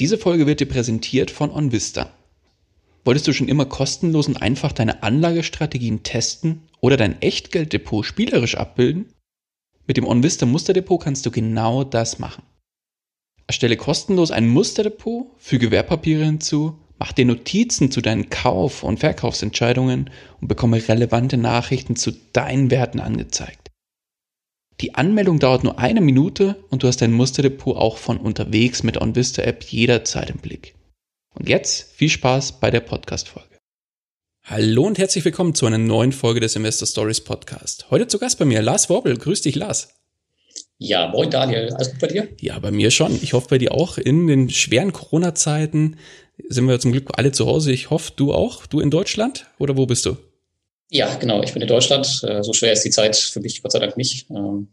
Diese Folge wird dir präsentiert von OnVista. Wolltest du schon immer kostenlos und einfach deine Anlagestrategien testen oder dein Echtgelddepot spielerisch abbilden? Mit dem OnVista Musterdepot kannst du genau das machen. Erstelle kostenlos ein Musterdepot, füge Wertpapiere hinzu, mach dir Notizen zu deinen Kauf- und Verkaufsentscheidungen und bekomme relevante Nachrichten zu deinen Werten angezeigt. Die Anmeldung dauert nur eine Minute und du hast dein Musterdepot auch von unterwegs mit OnVista App jederzeit im Blick. Und jetzt viel Spaß bei der Podcast-Folge. Hallo und herzlich willkommen zu einer neuen Folge des Investor Stories Podcast. Heute zu Gast bei mir Lars Worbel. Grüß dich, Lars. Ja, moin Daniel. Alles gut bei dir? Ja, bei mir schon. Ich hoffe bei dir auch. In den schweren Corona-Zeiten sind wir zum Glück alle zu Hause. Ich hoffe, du auch. Du in Deutschland oder wo bist du? Ja, genau. Ich bin in Deutschland. Äh, so schwer ist die Zeit für mich Gott sei Dank nicht. Ähm,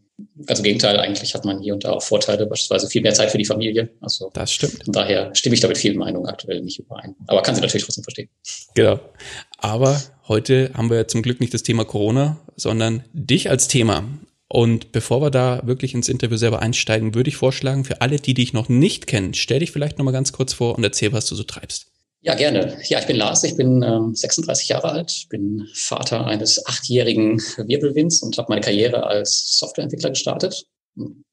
ganz im Gegenteil, eigentlich hat man hier und da auch Vorteile, beispielsweise viel mehr Zeit für die Familie. Also das stimmt. Von daher stimme ich da mit vielen Meinungen aktuell nicht überein. Aber kann sie natürlich trotzdem verstehen. Genau. Aber heute haben wir zum Glück nicht das Thema Corona, sondern dich als Thema. Und bevor wir da wirklich ins Interview selber einsteigen, würde ich vorschlagen, für alle, die dich noch nicht kennen, stell dich vielleicht nochmal ganz kurz vor und erzähl, was du so treibst. Ja, gerne. Ja, ich bin Lars, ich bin ähm, 36 Jahre alt, bin Vater eines achtjährigen Wirbelwinds und habe meine Karriere als Softwareentwickler gestartet.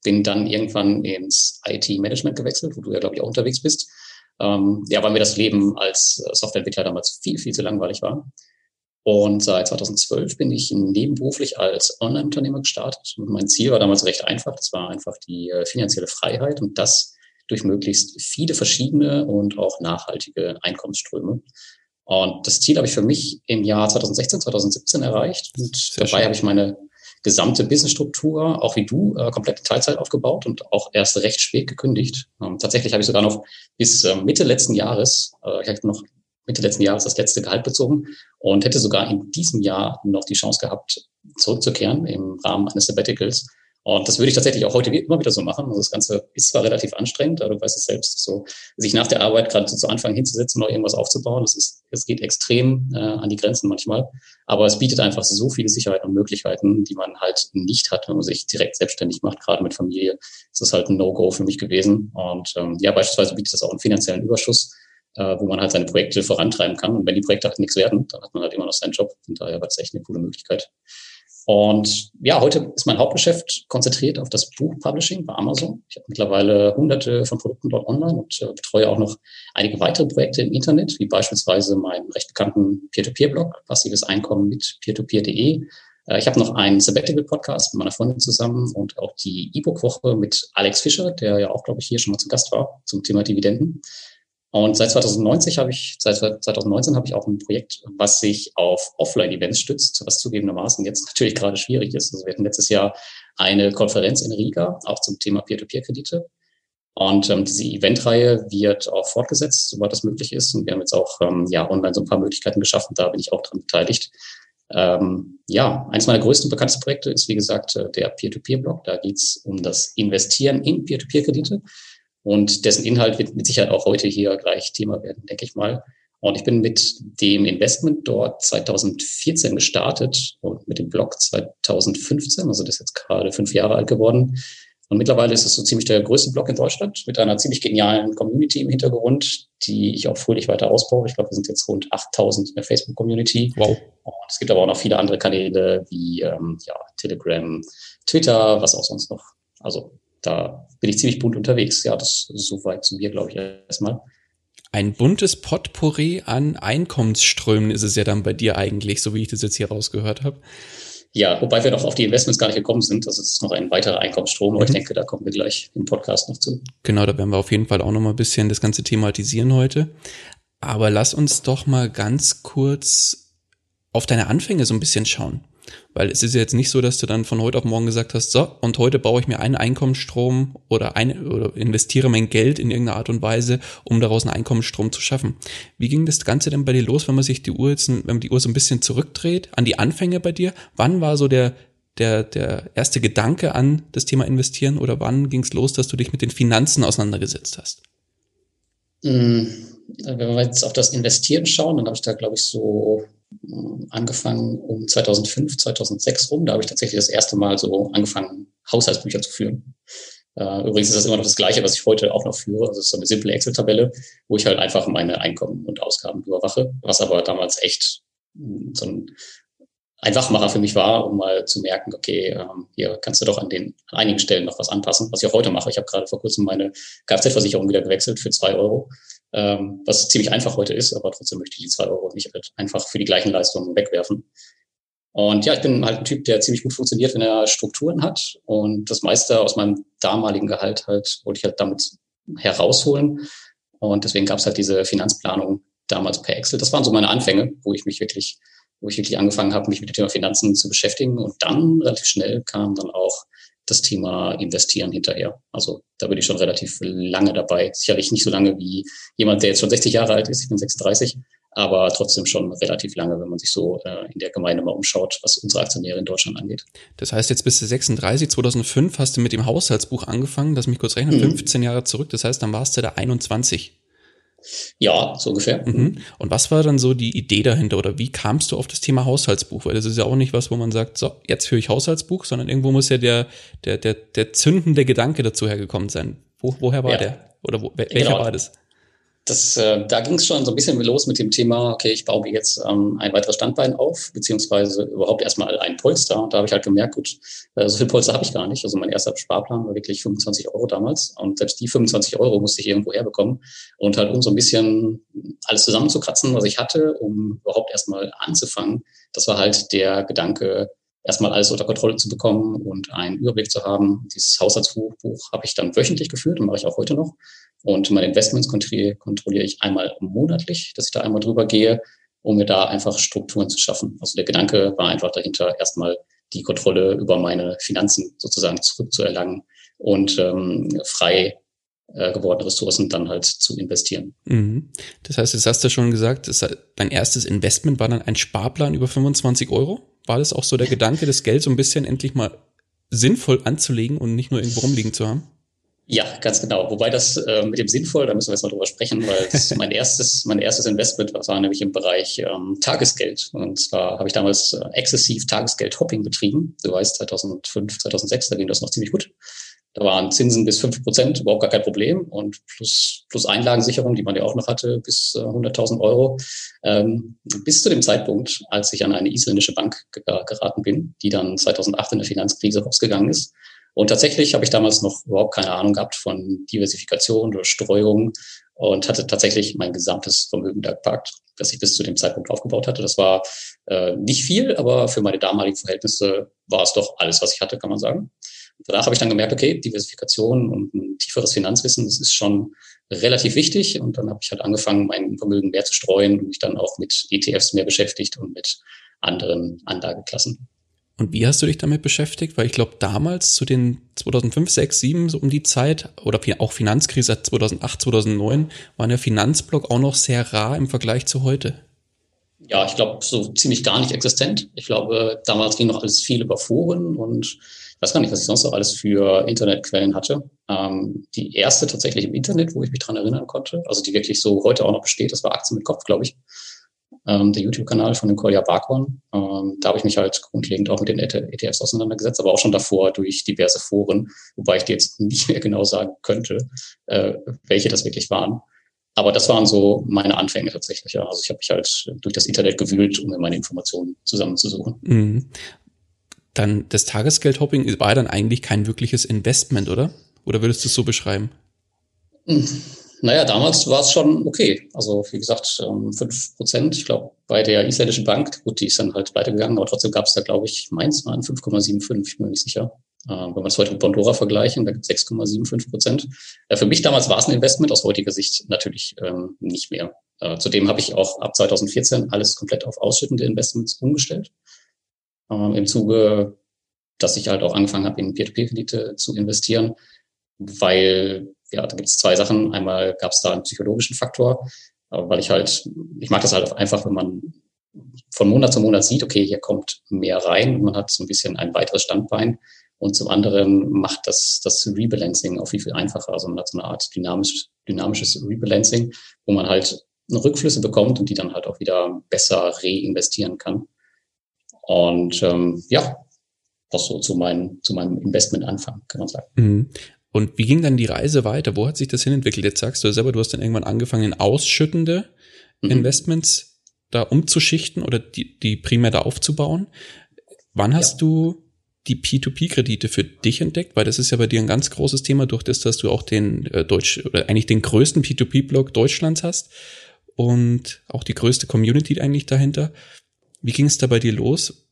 Bin dann irgendwann ins IT-Management gewechselt, wo du ja, glaube ich, auch unterwegs bist. Ähm, ja, weil mir das Leben als Softwareentwickler damals viel, viel zu langweilig war. Und seit 2012 bin ich nebenberuflich als Online-Unternehmer gestartet. Und mein Ziel war damals recht einfach. Das war einfach die äh, finanzielle Freiheit und das durch möglichst viele verschiedene und auch nachhaltige Einkommensströme. Und das Ziel habe ich für mich im Jahr 2016, 2017 erreicht. Und Sehr dabei schön. habe ich meine gesamte Businessstruktur, auch wie du, äh, komplett in Teilzeit aufgebaut und auch erst recht spät gekündigt. Ähm, tatsächlich habe ich sogar noch bis äh, Mitte letzten Jahres, äh, ich habe noch Mitte letzten Jahres das letzte Gehalt bezogen und hätte sogar in diesem Jahr noch die Chance gehabt, zurückzukehren im Rahmen eines Sabbaticals. Und das würde ich tatsächlich auch heute immer wieder so machen. Also das Ganze ist zwar relativ anstrengend, aber du weißt es selbst, so sich nach der Arbeit gerade so zu Anfang hinzusetzen, noch irgendwas aufzubauen, das ist, es geht extrem äh, an die Grenzen manchmal. Aber es bietet einfach so viele Sicherheiten und Möglichkeiten, die man halt nicht hat, wenn man sich direkt selbstständig macht, gerade mit Familie. Das ist halt ein No-Go für mich gewesen. Und ähm, ja, beispielsweise bietet das auch einen finanziellen Überschuss, äh, wo man halt seine Projekte vorantreiben kann. Und wenn die Projekte halt nichts werden, dann hat man halt immer noch seinen Job. Von daher war das echt eine coole Möglichkeit. Und ja, heute ist mein Hauptgeschäft konzentriert auf das Buchpublishing bei Amazon. Ich habe mittlerweile hunderte von Produkten dort online und äh, betreue auch noch einige weitere Projekte im Internet, wie beispielsweise meinen recht bekannten Peer-to-Peer-Blog, passives Einkommen mit peertopeer.de. Äh, ich habe noch einen Sabbatical-Podcast mit meiner Freundin zusammen und auch die E-Book-Woche mit Alex Fischer, der ja auch, glaube ich, hier schon mal zu Gast war zum Thema Dividenden. Und seit 2019 habe ich, seit 2019 habe ich auch ein Projekt, was sich auf Offline-Events stützt, was zugegebenermaßen jetzt natürlich gerade schwierig ist. Also wir hatten letztes Jahr eine Konferenz in Riga, auch zum Thema Peer-to-Peer-Kredite. Und ähm, diese Eventreihe wird auch fortgesetzt, sobald das möglich ist. Und wir haben jetzt auch ähm, ja online so ein paar Möglichkeiten geschaffen. Da bin ich auch dran beteiligt. Ähm, ja, eines meiner größten bekanntesten Projekte ist, wie gesagt, äh, der Peer-to-Peer-Blog. Da geht es um das Investieren in Peer-to-Peer-Kredite. Und dessen Inhalt wird mit Sicherheit auch heute hier gleich Thema werden, denke ich mal. Und ich bin mit dem Investment dort 2014 gestartet und mit dem Blog 2015, also das ist jetzt gerade fünf Jahre alt geworden. Und mittlerweile ist es so ziemlich der größte Blog in Deutschland mit einer ziemlich genialen Community im Hintergrund, die ich auch fröhlich weiter ausbaue. Ich glaube, wir sind jetzt rund 8000 in der Facebook-Community. Wow. Und es gibt aber auch noch viele andere Kanäle wie ähm, ja, Telegram, Twitter, was auch sonst noch. Also da bin ich ziemlich bunt unterwegs. Ja, das ist soweit zu mir, glaube ich, erstmal. Ein buntes Potpourri an Einkommensströmen ist es ja dann bei dir eigentlich, so wie ich das jetzt hier rausgehört habe. Ja, wobei wir noch auf die Investments gar nicht gekommen sind. Das ist noch ein weiterer Einkommensstrom, aber mhm. ich denke, da kommen wir gleich im Podcast noch zu. Genau, da werden wir auf jeden Fall auch noch mal ein bisschen das Ganze thematisieren heute. Aber lass uns doch mal ganz kurz auf deine Anfänge so ein bisschen schauen. Weil es ist ja jetzt nicht so, dass du dann von heute auf morgen gesagt hast, so, und heute baue ich mir einen Einkommensstrom oder, eine, oder investiere mein Geld in irgendeine Art und Weise, um daraus einen Einkommensstrom zu schaffen. Wie ging das Ganze denn bei dir los, wenn man sich die Uhr jetzt, wenn man die Uhr so ein bisschen zurückdreht, an die Anfänge bei dir? Wann war so der, der, der erste Gedanke an das Thema Investieren oder wann ging es los, dass du dich mit den Finanzen auseinandergesetzt hast? Mm, wenn wir jetzt auf das Investieren schauen, dann habe ich da, glaube ich, so angefangen um 2005, 2006 rum. Da habe ich tatsächlich das erste Mal so angefangen, Haushaltsbücher zu führen. Äh, übrigens ist das immer noch das Gleiche, was ich heute auch noch führe. Also es ist so eine simple Excel-Tabelle, wo ich halt einfach meine Einkommen und Ausgaben überwache, was aber damals echt so ein, ein Wachmacher für mich war, um mal zu merken, okay, ähm, hier kannst du doch an den an einigen Stellen noch was anpassen, was ich auch heute mache. Ich habe gerade vor kurzem meine Kfz-Versicherung wieder gewechselt für zwei Euro ähm, was ziemlich einfach heute ist, aber trotzdem möchte ich die zwei Euro nicht halt einfach für die gleichen Leistungen wegwerfen. Und ja, ich bin halt ein Typ, der ziemlich gut funktioniert, wenn er Strukturen hat. Und das meiste aus meinem damaligen Gehalt halt wollte ich halt damit herausholen. Und deswegen gab es halt diese Finanzplanung damals per Excel. Das waren so meine Anfänge, wo ich mich wirklich, wo ich wirklich angefangen habe, mich mit dem Thema Finanzen zu beschäftigen. Und dann relativ schnell kam dann auch das Thema Investieren hinterher. Also da bin ich schon relativ lange dabei. Sicherlich nicht so lange wie jemand, der jetzt schon 60 Jahre alt ist. Ich bin 36, aber trotzdem schon relativ lange, wenn man sich so äh, in der Gemeinde mal umschaut, was unsere Aktionäre in Deutschland angeht. Das heißt, jetzt bist du 36, 2005 hast du mit dem Haushaltsbuch angefangen, lass mich kurz rechnen, mhm. 15 Jahre zurück, das heißt, dann warst du da 21. Ja, so ungefähr. Mhm. Und was war dann so die Idee dahinter oder wie kamst du auf das Thema Haushaltsbuch? Weil das ist ja auch nicht was, wo man sagt, so, jetzt führe ich Haushaltsbuch, sondern irgendwo muss ja der, der, der, der zündende Gedanke dazu hergekommen sein. Wo, woher war ja. der? Oder wo, welcher genau. war das? Das, äh, da ging es schon so ein bisschen los mit dem Thema, okay, ich baue mir jetzt ähm, ein weiteres Standbein auf, beziehungsweise überhaupt erstmal ein Polster. Da habe ich halt gemerkt, gut, äh, so viel Polster habe ich gar nicht. Also mein erster Sparplan war wirklich 25 Euro damals. Und selbst die 25 Euro musste ich irgendwo herbekommen. Und halt um so ein bisschen alles zusammenzukratzen, was ich hatte, um überhaupt erstmal anzufangen, das war halt der Gedanke, erstmal alles unter Kontrolle zu bekommen und einen Überblick zu haben. Dieses Haushaltsbuch habe ich dann wöchentlich geführt und mache ich auch heute noch. Und meine Investments kontrolliere, ich einmal monatlich, dass ich da einmal drüber gehe, um mir da einfach Strukturen zu schaffen. Also der Gedanke war einfach dahinter, erstmal die Kontrolle über meine Finanzen sozusagen zurückzuerlangen und ähm, frei äh, gewordene Ressourcen dann halt zu investieren. Mhm. Das heißt, jetzt hast du schon gesagt, dein erstes Investment war dann ein Sparplan über 25 Euro? War das auch so der Gedanke, das Geld so ein bisschen endlich mal sinnvoll anzulegen und nicht nur irgendwo rumliegen zu haben? Ja, ganz genau. Wobei das äh, mit dem sinnvoll, da müssen wir jetzt mal drüber sprechen, weil mein erstes, mein erstes Investment war nämlich im Bereich ähm, Tagesgeld. Und zwar habe ich damals äh, exzessiv Tagesgeld-Hopping betrieben. Du weißt, 2005, 2006, da ging das noch ziemlich gut. Da waren Zinsen bis fünf Prozent überhaupt gar kein Problem und plus, plus Einlagensicherung, die man ja auch noch hatte, bis äh, 100.000 Euro. Ähm, bis zu dem Zeitpunkt, als ich an eine isländische Bank geraten bin, die dann 2008 in der Finanzkrise rausgegangen ist. Und tatsächlich habe ich damals noch überhaupt keine Ahnung gehabt von Diversifikation oder Streuung und hatte tatsächlich mein gesamtes Vermögen da geparkt, das ich bis zu dem Zeitpunkt aufgebaut hatte. Das war äh, nicht viel, aber für meine damaligen Verhältnisse war es doch alles, was ich hatte, kann man sagen. Danach habe ich dann gemerkt, okay, Diversifikation und ein tieferes Finanzwissen, das ist schon relativ wichtig. Und dann habe ich halt angefangen, mein Vermögen mehr zu streuen und mich dann auch mit ETFs mehr beschäftigt und mit anderen Anlageklassen. Und wie hast du dich damit beschäftigt? Weil ich glaube, damals zu den 2005, 6, 7, so um die Zeit, oder auch Finanzkrise 2008, 2009, war der Finanzblock auch noch sehr rar im Vergleich zu heute. Ja, ich glaube, so ziemlich gar nicht existent. Ich glaube, damals ging noch alles viel über Foren und weiß gar nicht, was ich sonst noch alles für Internetquellen hatte. Ähm, die erste tatsächlich im Internet, wo ich mich dran erinnern konnte, also die wirklich so heute auch noch besteht, das war Aktien mit Kopf, glaube ich ähm, der YouTube-Kanal von dem Kolja Barkhorn. Ähm, da habe ich mich halt grundlegend auch mit den ETFs auseinandergesetzt, aber auch schon davor durch diverse Foren, wobei ich dir jetzt nicht mehr genau sagen könnte, äh, welche das wirklich waren. Aber das waren so meine Anfänge tatsächlich. Ja. Also ich habe mich halt durch das Internet gewühlt, um mir meine Informationen zusammenzusuchen. Mhm. Dann das Tagesgeldhopping war dann eigentlich kein wirkliches Investment, oder? Oder würdest du es so beschreiben? Mhm naja, damals war es schon okay. Also wie gesagt, ähm, fünf Prozent. Ich glaube, bei der isländischen Bank, gut, die ist dann halt weitergegangen, aber trotzdem gab es da, glaube ich, meins waren 5,75, ich bin mir nicht sicher. Ähm, wenn wir es heute mit Bondora vergleichen, da gibt es 6,75 Prozent. Äh, für mich damals war es ein Investment, aus heutiger Sicht natürlich ähm, nicht mehr. Äh, zudem habe ich auch ab 2014 alles komplett auf ausschüttende Investments umgestellt. Äh, im Zuge, dass ich halt auch angefangen habe, in Peer-to-Peer-Kredite zu investieren, weil ja, da gibt es zwei Sachen. Einmal gab es da einen psychologischen Faktor, weil ich halt, ich mag das halt einfach, wenn man von Monat zu Monat sieht, okay, hier kommt mehr rein und man hat so ein bisschen ein weiteres Standbein. Und zum anderen macht das, das Rebalancing auch viel, viel einfacher. Also man hat so eine Art dynamisch, dynamisches Rebalancing, wo man halt Rückflüsse bekommt und die dann halt auch wieder besser reinvestieren kann. Und ähm, ja, das so zu, mein, zu meinem Investmentanfang, kann man sagen. Mhm. Und wie ging dann die Reise weiter? Wo hat sich das hinentwickelt? Jetzt sagst du selber, du hast dann irgendwann angefangen, ausschüttende mhm. Investments da umzuschichten oder die, die primär da aufzubauen. Wann hast ja. du die P2P-Kredite für dich entdeckt? Weil das ist ja bei dir ein ganz großes Thema durch das, dass du auch den äh, Deutsch oder eigentlich den größten P2P-Blog Deutschlands hast und auch die größte Community eigentlich dahinter. Wie ging es da bei dir los?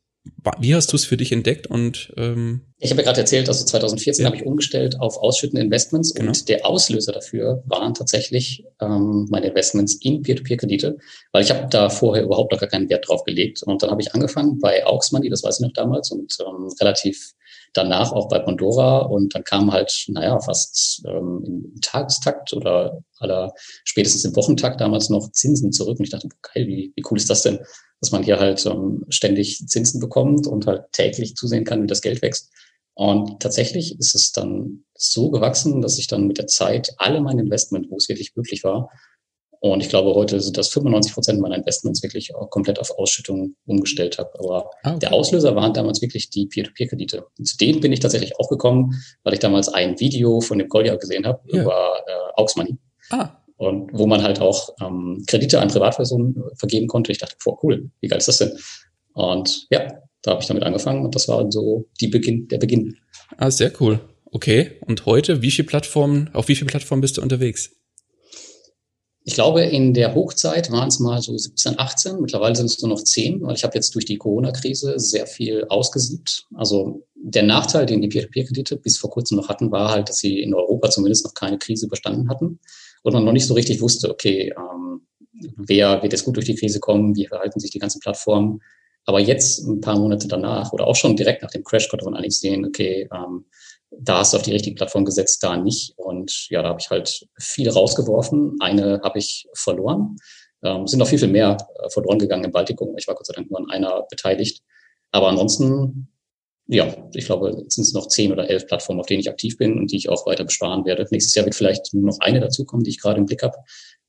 Wie hast du es für dich entdeckt? Und ähm, ich habe ja gerade erzählt, also 2014 ja. habe ich umgestellt auf ausschüttende Investments genau. und der Auslöser dafür waren tatsächlich ähm, meine Investments in Peer-to-Peer-Kredite, weil ich habe da vorher überhaupt noch gar keinen Wert drauf gelegt. Und dann habe ich angefangen bei Aux Money, das weiß ich noch damals, und ähm, relativ danach auch bei Pandora und dann kam halt, naja, fast ähm, im Tagestakt oder aller spätestens im Wochentakt damals noch Zinsen zurück. Und ich dachte, geil, wie, wie cool ist das denn, dass man hier halt ähm, ständig Zinsen bekommt und halt täglich zusehen kann, wie das Geld wächst. Und tatsächlich ist es dann so gewachsen, dass ich dann mit der Zeit alle meine Investment, wo es wirklich möglich war, und ich glaube, heute sind das 95 Prozent meiner Investments wirklich auch komplett auf Ausschüttung umgestellt habe. Aber ah, okay. der Auslöser waren damals wirklich die Peer-to-Peer-Kredite. Und zu denen bin ich tatsächlich auch gekommen, weil ich damals ein Video von dem Goldia gesehen habe ja. über äh, Aux Money. Ah. Und wo man halt auch ähm, Kredite an Privatpersonen vergeben konnte. Ich dachte, boah, cool, wie geil ist das denn? Und ja, da habe ich damit angefangen und das war so die Beginn, der Beginn. Ah, sehr cool. Okay. Und heute, wie viele Plattformen, auf wie viele Plattformen bist du unterwegs? Ich glaube, in der Hochzeit waren es mal so 17, 18. Mittlerweile sind es nur noch 10, weil ich habe jetzt durch die Corona-Krise sehr viel ausgesiebt. Also der Nachteil, den die Peer-to-Peer-Kredite bis vor kurzem noch hatten, war halt, dass sie in Europa zumindest noch keine Krise überstanden hatten und man noch nicht so richtig wusste, okay, ähm, wer wird jetzt gut durch die Krise kommen, wie verhalten sich die ganzen Plattformen. Aber jetzt, ein paar Monate danach oder auch schon direkt nach dem Crash, konnte man eigentlich sehen, okay, ähm, da hast du auf die richtige Plattform gesetzt, da nicht. Und ja, da habe ich halt viel rausgeworfen. Eine habe ich verloren. Ähm, sind noch viel, viel mehr äh, verloren gegangen im Baltikum. Ich war Gott sei Dank nur an einer beteiligt. Aber ansonsten, ja, ich glaube, jetzt sind es noch zehn oder elf Plattformen, auf denen ich aktiv bin und die ich auch weiter besparen werde. Nächstes Jahr wird vielleicht nur noch eine dazukommen, die ich gerade im Blick habe.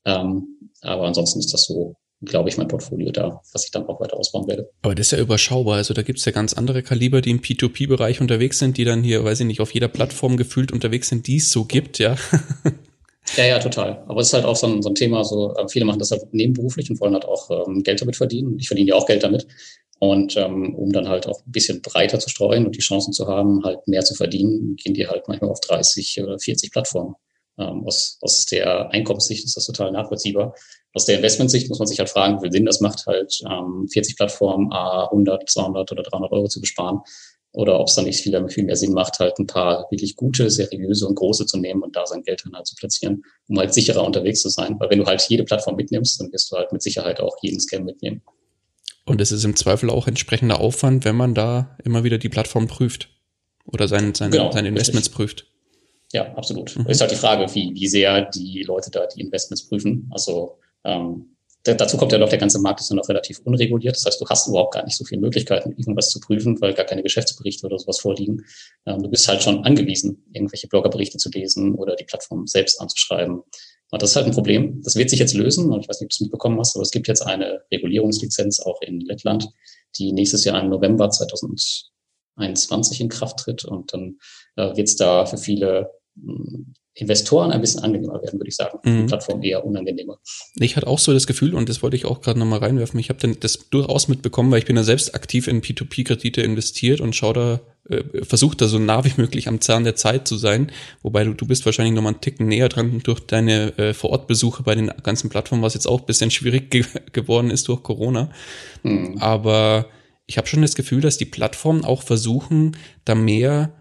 Ähm, aber ansonsten ist das so glaube ich, mein Portfolio da, was ich dann auch weiter ausbauen werde. Aber das ist ja überschaubar. Also da gibt es ja ganz andere Kaliber, die im P2P-Bereich unterwegs sind, die dann hier, weiß ich nicht, auf jeder Plattform gefühlt unterwegs sind, die es so gibt, ja. Ja, ja, total. Aber es ist halt auch so ein, so ein Thema, so äh, viele machen das halt nebenberuflich und wollen halt auch ähm, Geld damit verdienen. Ich verdiene ja auch Geld damit. Und ähm, um dann halt auch ein bisschen breiter zu streuen und die Chancen zu haben, halt mehr zu verdienen, gehen die halt manchmal auf 30 oder 40 Plattformen. Ähm, aus, aus der Einkommenssicht ist das total nachvollziehbar aus der Investmentsicht muss man sich halt fragen, wie viel Sinn das macht, halt ähm, 40 Plattformen, a 100, 200 oder 300 Euro zu besparen. Oder ob es dann nicht viel, viel mehr Sinn macht, halt ein paar wirklich gute, seriöse und große zu nehmen und da sein Geld dann halt zu platzieren, um halt sicherer unterwegs zu sein. Weil wenn du halt jede Plattform mitnimmst, dann wirst du halt mit Sicherheit auch jeden Scam mitnehmen. Und es ist im Zweifel auch entsprechender Aufwand, wenn man da immer wieder die Plattform prüft oder sein, sein, genau, seine Investments richtig. prüft. Ja, absolut. Mhm. Ist halt die Frage, wie, wie sehr die Leute da die Investments prüfen. Also ähm, dazu kommt ja noch, der ganze Markt ist ja noch relativ unreguliert. Das heißt, du hast überhaupt gar nicht so viele Möglichkeiten, irgendwas zu prüfen, weil gar keine Geschäftsberichte oder sowas vorliegen. Ähm, du bist halt schon angewiesen, irgendwelche Bloggerberichte zu lesen oder die Plattform selbst anzuschreiben. Und das ist halt ein Problem. Das wird sich jetzt lösen. Und ich weiß nicht, ob du es mitbekommen hast, aber es gibt jetzt eine Regulierungslizenz auch in Lettland, die nächstes Jahr im November 2021 in Kraft tritt. Und dann äh, wird es da für viele Investoren ein bisschen angenehmer werden, würde ich sagen. Mhm. Die Plattform eher unangenehmer. Ich hatte auch so das Gefühl, und das wollte ich auch gerade nochmal reinwerfen, ich habe dann das durchaus mitbekommen, weil ich bin ja selbst aktiv in P2P-Kredite investiert und schaue da, äh, versuche da so nah wie möglich am Zahn der Zeit zu sein. Wobei du, du bist wahrscheinlich nochmal einen Ticken näher dran durch deine äh, Vorortbesuche bei den ganzen Plattformen, was jetzt auch ein bisschen schwierig ge geworden ist durch Corona. Mhm. Aber ich habe schon das Gefühl, dass die Plattformen auch versuchen, da mehr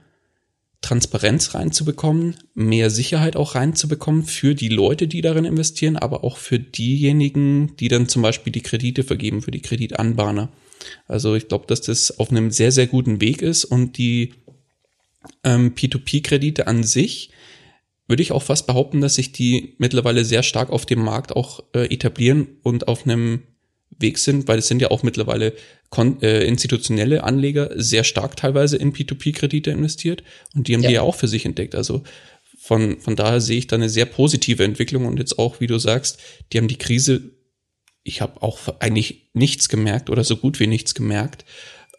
Transparenz reinzubekommen, mehr Sicherheit auch reinzubekommen für die Leute, die darin investieren, aber auch für diejenigen, die dann zum Beispiel die Kredite vergeben, für die Kreditanbahner. Also ich glaube, dass das auf einem sehr, sehr guten Weg ist und die ähm, P2P-Kredite an sich würde ich auch fast behaupten, dass sich die mittlerweile sehr stark auf dem Markt auch äh, etablieren und auf einem Weg sind, weil es sind ja auch mittlerweile äh, institutionelle Anleger sehr stark teilweise in P2P-Kredite investiert und die haben ja. die ja auch für sich entdeckt. Also von, von daher sehe ich da eine sehr positive Entwicklung und jetzt auch, wie du sagst, die haben die Krise, ich habe auch eigentlich nichts gemerkt oder so gut wie nichts gemerkt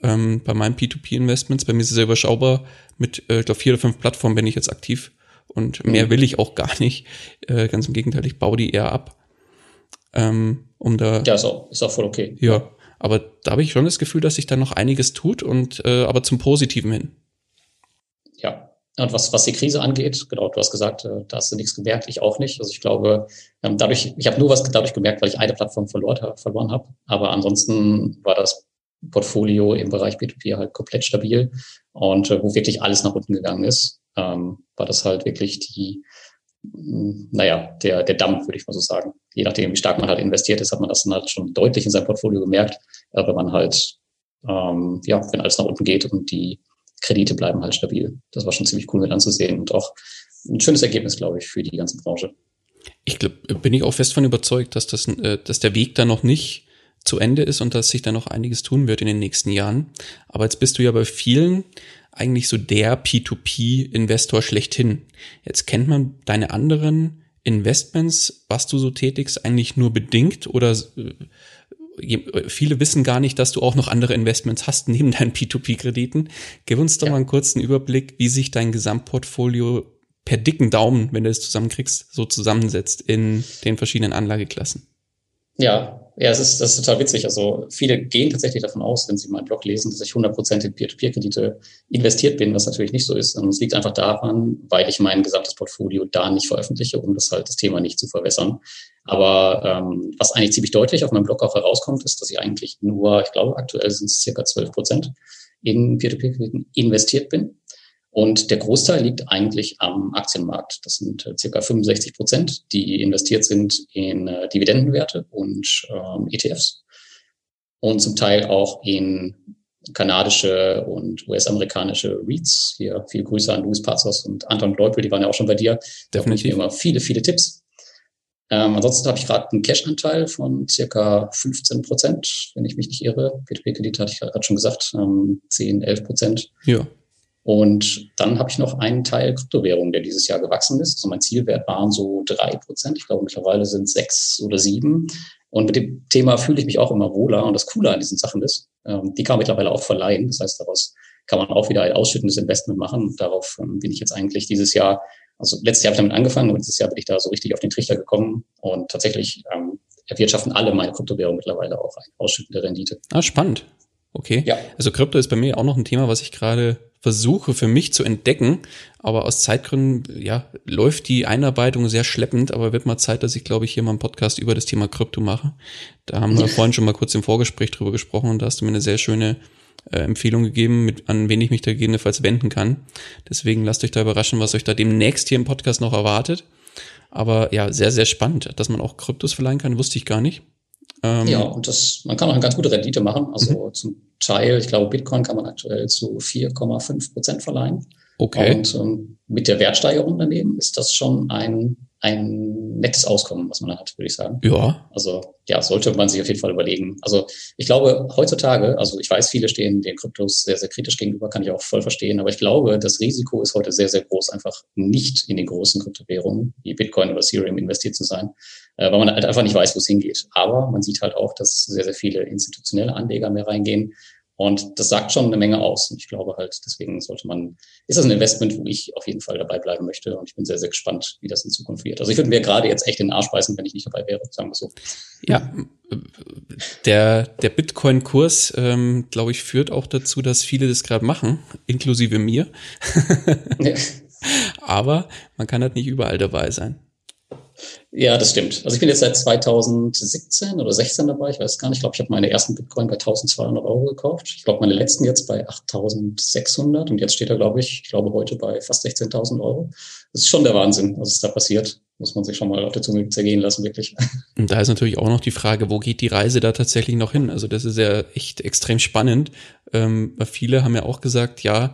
ähm, bei meinen P2P-Investments. Bei mir ist es sehr überschaubar. Mit, äh, ich glaube, vier oder fünf Plattformen bin ich jetzt aktiv und mehr mhm. will ich auch gar nicht. Äh, ganz im Gegenteil, ich baue die eher ab. Ähm, um da. Ja, ist auch, ist auch voll okay. Ja, aber da habe ich schon das Gefühl, dass sich da noch einiges tut und äh, aber zum Positiven hin. Ja. Und was, was die Krise angeht, genau, du hast gesagt, äh, da hast du nichts gemerkt, ich auch nicht. Also ich glaube, ähm, dadurch, ich habe nur was dadurch gemerkt, weil ich eine Plattform verloren, verloren habe. Aber ansonsten war das Portfolio im Bereich B2B halt komplett stabil und äh, wo wirklich alles nach unten gegangen ist, ähm, war das halt wirklich die, naja, der, der Dampf, würde ich mal so sagen. Je nachdem, wie stark man halt investiert ist, hat man das dann halt schon deutlich in seinem Portfolio gemerkt. Aber wenn man halt, ähm, ja, wenn alles nach unten geht und die Kredite bleiben halt stabil. Das war schon ziemlich cool mit anzusehen und auch ein schönes Ergebnis, glaube ich, für die ganze Branche. Ich glaube, bin ich auch fest von überzeugt, dass das, äh, dass der Weg da noch nicht zu Ende ist und dass sich da noch einiges tun wird in den nächsten Jahren. Aber jetzt bist du ja bei vielen eigentlich so der P2P-Investor schlechthin. Jetzt kennt man deine anderen Investments, was du so tätigst, eigentlich nur bedingt oder äh, viele wissen gar nicht, dass du auch noch andere Investments hast neben deinen P2P-Krediten. Gib uns doch ja. mal einen kurzen Überblick, wie sich dein Gesamtportfolio per dicken Daumen, wenn du es zusammenkriegst, so zusammensetzt in den verschiedenen Anlageklassen. Ja, ja, es ist, das ist total witzig. Also viele gehen tatsächlich davon aus, wenn sie meinen Blog lesen, dass ich 100% in Peer-to-Peer-Kredite investiert bin, was natürlich nicht so ist. Und es liegt einfach daran, weil ich mein gesamtes Portfolio da nicht veröffentliche, um das halt das Thema nicht zu verwässern. Aber ähm, was eigentlich ziemlich deutlich auf meinem Blog auch herauskommt, ist, dass ich eigentlich nur, ich glaube, aktuell sind es circa 12% in Peer-to-Peer-Krediten investiert bin. Und der Großteil liegt eigentlich am Aktienmarkt. Das sind äh, circa 65 Prozent, die investiert sind in äh, Dividendenwerte und ähm, ETFs. Und zum Teil auch in kanadische und US-amerikanische REITs. Hier viel Grüße an Louis Pazos und Anton Leupel, die waren ja auch schon bei dir. Definitiv. Da immer viele, viele Tipps. Ähm, ansonsten habe ich gerade einen Cash-Anteil von circa 15 Prozent, wenn ich mich nicht irre. P2P-Kredit hatte ich gerade schon gesagt, ähm, 10, 11 Prozent. Ja. Und dann habe ich noch einen Teil Kryptowährung, der dieses Jahr gewachsen ist. Also mein Zielwert waren so drei Prozent. Ich glaube, mittlerweile sind sechs oder sieben. Und mit dem Thema fühle ich mich auch immer wohler. Und das Coole an diesen Sachen ist, ähm, die kann man mittlerweile auch verleihen. Das heißt, daraus kann man auch wieder ein ausschüttendes Investment machen. Und darauf ähm, bin ich jetzt eigentlich dieses Jahr, also letztes Jahr habe ich damit angefangen und dieses Jahr bin ich da so richtig auf den Trichter gekommen. Und tatsächlich ähm, erwirtschaften alle meine Kryptowährungen mittlerweile auch eine ausschüttende Rendite. Ah, spannend. Okay. Ja. Also Krypto ist bei mir auch noch ein Thema, was ich gerade versuche für mich zu entdecken. Aber aus Zeitgründen, ja, läuft die Einarbeitung sehr schleppend, aber wird mal Zeit, dass ich, glaube ich, hier mal einen Podcast über das Thema Krypto mache. Da haben wir vorhin schon mal kurz im Vorgespräch drüber gesprochen und da hast du mir eine sehr schöne äh, Empfehlung gegeben, mit, an wen ich mich da gegebenenfalls wenden kann. Deswegen lasst euch da überraschen, was euch da demnächst hier im Podcast noch erwartet. Aber ja, sehr, sehr spannend, dass man auch Kryptos verleihen kann, wusste ich gar nicht. Ähm, ja, und das, man kann auch eine ganz gute Rendite machen. Also mhm. zum Teil, ich glaube, Bitcoin kann man aktuell zu 4,5 Prozent verleihen. Okay. Und ähm, mit der Wertsteigerung daneben ist das schon ein, ein nettes Auskommen, was man da hat, würde ich sagen. Ja. Also ja, sollte man sich auf jeden Fall überlegen. Also ich glaube, heutzutage, also ich weiß, viele stehen den Kryptos sehr, sehr kritisch gegenüber, kann ich auch voll verstehen, aber ich glaube, das Risiko ist heute sehr, sehr groß, einfach nicht in den großen Kryptowährungen wie Bitcoin oder Ethereum investiert zu sein, äh, weil man halt einfach nicht weiß, wo es hingeht. Aber man sieht halt auch, dass sehr, sehr viele institutionelle Anleger mehr reingehen und das sagt schon eine Menge aus. Und ich glaube halt, deswegen sollte man, ist das ein Investment, wo ich auf jeden Fall dabei bleiben möchte. Und ich bin sehr, sehr gespannt, wie das in Zukunft wird. Also ich würde mir gerade jetzt echt in den Arsch beißen, wenn ich nicht dabei wäre, sagen wir so. Ja, der, der Bitcoin-Kurs, ähm, glaube ich, führt auch dazu, dass viele das gerade machen, inklusive mir. Aber man kann halt nicht überall dabei sein. Ja, das stimmt. Also ich bin jetzt seit 2017 oder 16 dabei. Ich weiß gar nicht. Ich glaube, ich habe meine ersten Bitcoin bei 1200 Euro gekauft. Ich glaube, meine letzten jetzt bei 8600 und jetzt steht er, glaube ich, ich glaube heute bei fast 16.000 Euro. Das ist schon der Wahnsinn, was ist da passiert. muss man sich schon mal auf der Zunge zergehen lassen, wirklich. Und da ist natürlich auch noch die Frage, wo geht die Reise da tatsächlich noch hin? Also das ist ja echt extrem spannend, ähm, viele haben ja auch gesagt, ja,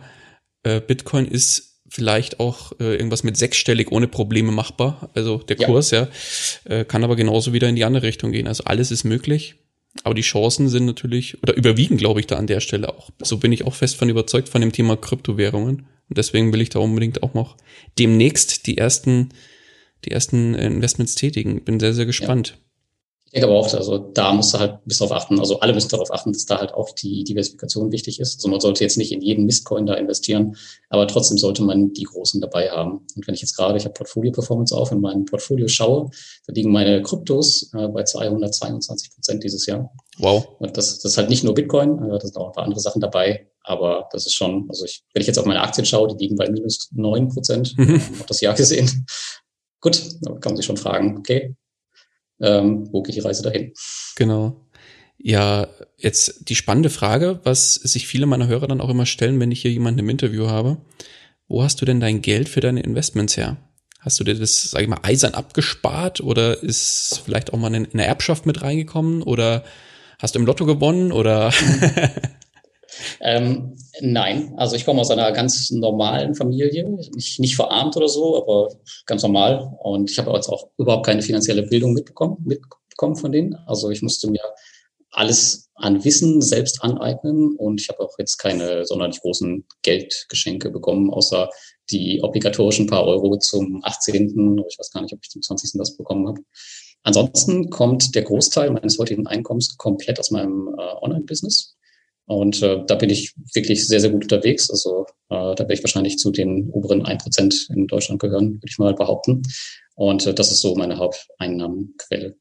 äh, Bitcoin ist vielleicht auch äh, irgendwas mit sechsstellig ohne Probleme machbar. Also der Kurs, ja, ja äh, kann aber genauso wieder in die andere Richtung gehen. Also alles ist möglich. Aber die Chancen sind natürlich, oder überwiegen, glaube ich, da an der Stelle auch. So bin ich auch fest von überzeugt von dem Thema Kryptowährungen. Und deswegen will ich da unbedingt auch noch demnächst die ersten die ersten Investments tätigen. Bin sehr, sehr gespannt. Ja. Ich denke aber auch, also da musst du halt bis darauf achten, also alle müssen darauf achten, dass da halt auch die Diversifikation wichtig ist. Also man sollte jetzt nicht in jeden Mistcoin da investieren, aber trotzdem sollte man die großen dabei haben. Und wenn ich jetzt gerade, ich habe Portfolio Performance auf in meinem Portfolio schaue, da liegen meine Kryptos äh, bei 222 Prozent dieses Jahr. Wow. Und das, das ist halt nicht nur Bitcoin, äh, da sind auch ein paar andere Sachen dabei, aber das ist schon, also ich, wenn ich jetzt auf meine Aktien schaue, die liegen bei minus neun Prozent, mhm. habe das Jahr gesehen. Gut, da kann man sich schon fragen, okay, ähm, wo geht die Reise dahin? Genau. Ja, jetzt die spannende Frage, was sich viele meiner Hörer dann auch immer stellen, wenn ich hier jemanden im Interview habe. Wo hast du denn dein Geld für deine Investments her? Hast du dir das, sag ich mal, eisern abgespart oder ist vielleicht auch mal in eine Erbschaft mit reingekommen oder hast du im Lotto gewonnen oder? Ähm, nein, also ich komme aus einer ganz normalen Familie, nicht, nicht verarmt oder so, aber ganz normal. Und ich habe jetzt auch überhaupt keine finanzielle Bildung mitbekommen, mitbekommen von denen. Also ich musste mir alles an Wissen selbst aneignen und ich habe auch jetzt keine sonderlich großen Geldgeschenke bekommen, außer die obligatorischen paar Euro zum 18. Ich weiß gar nicht, ob ich zum 20. das bekommen habe. Ansonsten kommt der Großteil meines heutigen Einkommens komplett aus meinem äh, Online-Business. Und äh, da bin ich wirklich sehr, sehr gut unterwegs. Also äh, da werde ich wahrscheinlich zu den oberen 1% in Deutschland gehören, würde ich mal behaupten. Und äh, das ist so meine Haupteinnahmenquelle.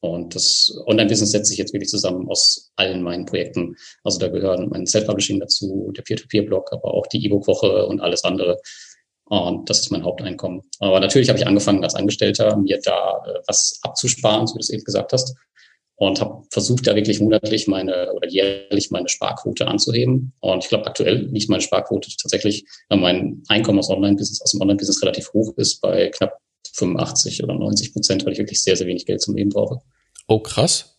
Und das Online-Business setzt sich jetzt wirklich zusammen aus allen meinen Projekten. Also da gehören mein Self-Publishing dazu, der Peer-to-Peer-Blog, aber auch die E-Book-Woche und alles andere. Und das ist mein Haupteinkommen. Aber natürlich habe ich angefangen als Angestellter, mir da äh, was abzusparen, so wie du es eben gesagt hast und habe versucht, da wirklich monatlich meine oder jährlich meine Sparquote anzuheben. Und ich glaube, aktuell liegt meine Sparquote tatsächlich, weil mein Einkommen aus Online-Business, aus dem Online-Business relativ hoch ist, bei knapp 85 oder 90 Prozent, weil ich wirklich sehr, sehr wenig Geld zum Leben brauche. Oh, krass.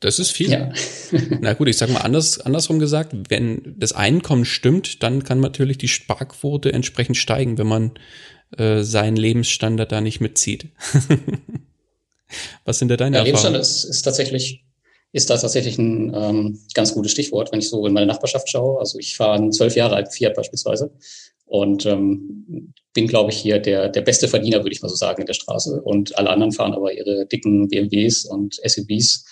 Das ist viel. Ja. Na gut, ich sag mal anders, andersrum gesagt, wenn das Einkommen stimmt, dann kann natürlich die Sparquote entsprechend steigen, wenn man äh, seinen Lebensstandard da nicht mitzieht. Was sind da deine ja, Erfahrungen? Lebensstandard ist, ist tatsächlich ist da tatsächlich ein ähm, ganz gutes Stichwort, wenn ich so in meine Nachbarschaft schaue. Also ich fahre einen zwölf Jahre alten Fiat beispielsweise und ähm, bin, glaube ich, hier der, der beste Verdiener, würde ich mal so sagen, in der Straße. Und alle anderen fahren aber ihre dicken BMWs und SUVs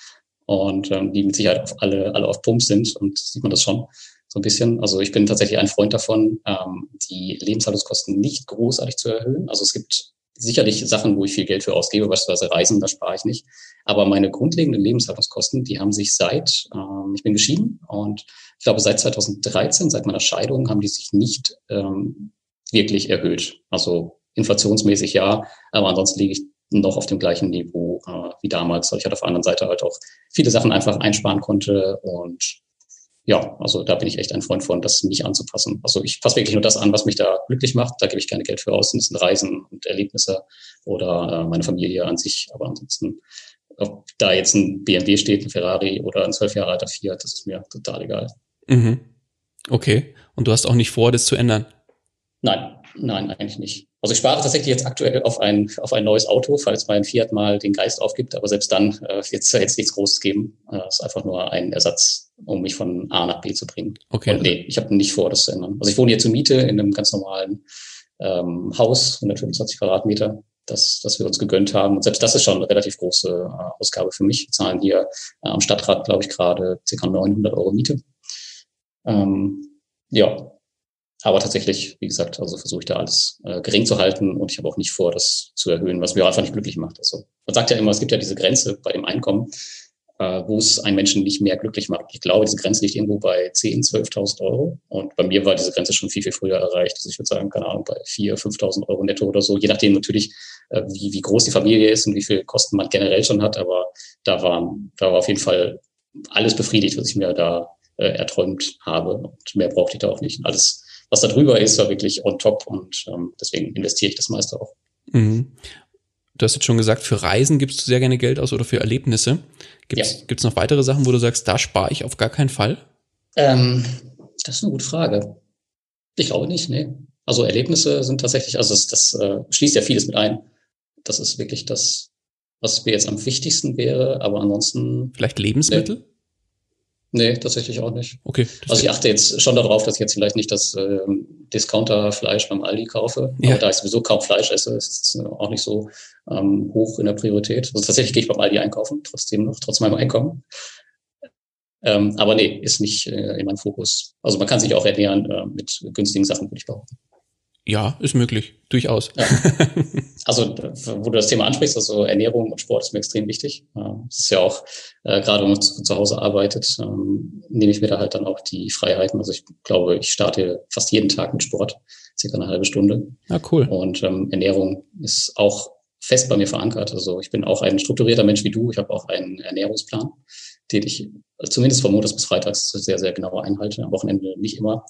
und ähm, die mit Sicherheit auf alle, alle auf Pump sind und sieht man das schon so ein bisschen. Also ich bin tatsächlich ein Freund davon, ähm, die Lebenshaltungskosten nicht großartig zu erhöhen. Also es gibt sicherlich Sachen, wo ich viel Geld für ausgebe, beispielsweise Reisen, da spare ich nicht. Aber meine grundlegenden Lebenshaltungskosten, die haben sich seit, ähm, ich bin geschieden und ich glaube seit 2013, seit meiner Scheidung, haben die sich nicht ähm, wirklich erhöht. Also inflationsmäßig ja, aber ansonsten liege ich noch auf dem gleichen Niveau äh, wie damals, weil ich halt auf der anderen Seite halt auch viele Sachen einfach einsparen konnte und ja, also da bin ich echt ein Freund von, das nicht anzupassen. Also ich passe wirklich nur das an, was mich da glücklich macht. Da gebe ich keine Geld für aus. Und das sind Reisen und Erlebnisse oder äh, meine Familie an sich. Aber ansonsten, ob da jetzt ein BMW steht, ein Ferrari oder ein zwölf Jahre alter Fiat, das ist mir total egal. Mhm. Okay. Und du hast auch nicht vor, das zu ändern? Nein, nein, eigentlich nicht. Also ich spare tatsächlich jetzt aktuell auf ein, auf ein neues Auto, falls mein Fiat mal den Geist aufgibt. Aber selbst dann äh, wird es jetzt nichts Großes geben. Es äh, ist einfach nur ein Ersatz, um mich von A nach B zu bringen. Okay. Und nee, ich habe nicht vor, das zu ändern. Also ich wohne hier zur Miete in einem ganz normalen ähm, Haus, 125 Quadratmeter, das, das wir uns gegönnt haben. Und selbst das ist schon eine relativ große äh, Ausgabe für mich. Wir zahlen hier äh, am Stadtrat, glaube ich, gerade ca. 900 Euro Miete. Ähm, ja, aber tatsächlich, wie gesagt, also versuche ich da alles äh, gering zu halten und ich habe auch nicht vor, das zu erhöhen, was mir einfach nicht glücklich macht. Also man sagt ja immer, es gibt ja diese Grenze bei dem Einkommen, wo es einen Menschen nicht mehr glücklich macht. Ich glaube, diese Grenze liegt irgendwo bei 10.000, 12.000 Euro. Und bei mir war diese Grenze schon viel, viel früher erreicht. Also ich würde sagen, keine Ahnung, bei 4.000, 5.000 Euro netto oder so, je nachdem natürlich, äh, wie, wie groß die Familie ist und wie viel Kosten man generell schon hat. Aber da war, da war auf jeden Fall alles befriedigt, was ich mir da äh, erträumt habe. Und mehr brauchte ich da auch nicht. Alles was da drüber ist, war wirklich on top und ähm, deswegen investiere ich das meiste auch. Mhm. Du hast jetzt schon gesagt, für Reisen gibst du sehr gerne Geld aus oder für Erlebnisse. Gibt es ja. noch weitere Sachen, wo du sagst, da spare ich auf gar keinen Fall? Ähm, das ist eine gute Frage. Ich glaube nicht, nee. Also Erlebnisse sind tatsächlich, also das, das äh, schließt ja vieles mit ein. Das ist wirklich das, was mir jetzt am wichtigsten wäre, aber ansonsten. Vielleicht Lebensmittel? Nee. Tatsächlich auch nicht. Okay. Also ich achte jetzt schon darauf, dass ich jetzt vielleicht nicht das äh, Discounter-Fleisch beim Aldi kaufe. Ja. Aber da ich sowieso kaum Fleisch esse, ist es äh, auch nicht so ähm, hoch in der Priorität. Also tatsächlich gehe ich beim Aldi einkaufen, trotzdem noch, trotz meinem Einkommen. Ähm, aber nee, ist nicht äh, in meinem Fokus. Also man kann sich auch ernähren äh, mit günstigen Sachen, würde ich behaupten. Ja, ist möglich, durchaus. Ja. Also, wo du das Thema ansprichst, also Ernährung und Sport ist mir extrem wichtig. Das ist ja auch, äh, gerade wenn man zu, zu, Hause arbeitet, ähm, nehme ich mir da halt dann auch die Freiheiten. Also ich glaube, ich starte fast jeden Tag mit Sport, circa eine halbe Stunde. Ah, cool. Und ähm, Ernährung ist auch fest bei mir verankert. Also ich bin auch ein strukturierter Mensch wie du. Ich habe auch einen Ernährungsplan, den ich zumindest von Montags bis Freitags sehr, sehr genau einhalte. Am Wochenende nicht immer.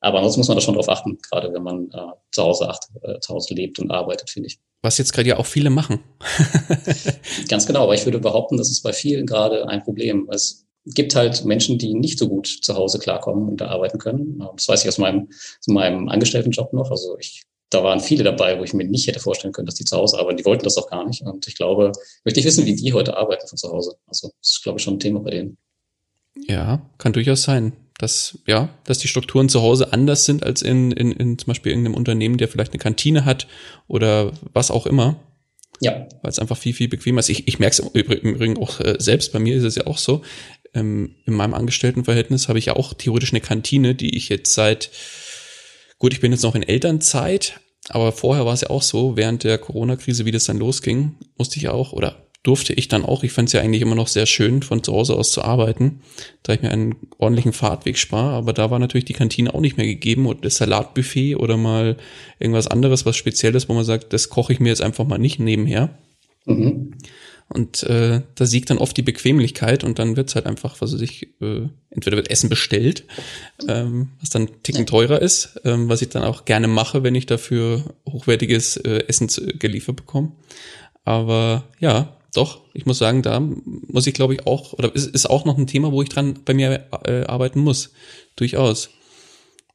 Aber ansonsten muss man da schon drauf achten, gerade wenn man äh, zu Hause acht, äh, zu Hause lebt und arbeitet, finde ich. Was jetzt gerade ja auch viele machen. Ganz genau, aber ich würde behaupten, das ist bei vielen gerade ein Problem. Es gibt halt Menschen, die nicht so gut zu Hause klarkommen und da arbeiten können. Das weiß ich aus meinem, aus meinem Angestelltenjob noch. Also ich, da waren viele dabei, wo ich mir nicht hätte vorstellen können, dass die zu Hause arbeiten. Die wollten das auch gar nicht. Und ich glaube, möchte ich wissen, wie die heute arbeiten von zu Hause. Also das ist, glaube ich, schon ein Thema bei denen. Ja, kann durchaus sein dass, ja, dass die Strukturen zu Hause anders sind als in, in, in zum Beispiel irgendeinem Unternehmen, der vielleicht eine Kantine hat oder was auch immer. Ja. Weil es einfach viel, viel bequemer ist. Ich, ich merke es im Übrigen auch äh, selbst, bei mir ist es ja auch so. Ähm, in meinem Angestelltenverhältnis habe ich ja auch theoretisch eine Kantine, die ich jetzt seit, gut, ich bin jetzt noch in Elternzeit, aber vorher war es ja auch so, während der Corona-Krise, wie das dann losging, musste ich auch, oder durfte ich dann auch. Ich fand es ja eigentlich immer noch sehr schön, von zu Hause aus zu arbeiten, da ich mir einen ordentlichen Fahrtweg spare. Aber da war natürlich die Kantine auch nicht mehr gegeben und das Salatbuffet oder mal irgendwas anderes, was Spezielles, wo man sagt, das koche ich mir jetzt einfach mal nicht nebenher. Mhm. Und äh, da siegt dann oft die Bequemlichkeit und dann wird's halt einfach, was weiß ich, äh, entweder wird Essen bestellt, ähm, was dann ticken teurer ist, ähm, was ich dann auch gerne mache, wenn ich dafür hochwertiges äh, Essen geliefert bekomme. Aber ja, doch, ich muss sagen, da muss ich glaube ich auch, oder ist, ist auch noch ein Thema, wo ich dran bei mir äh, arbeiten muss. Durchaus.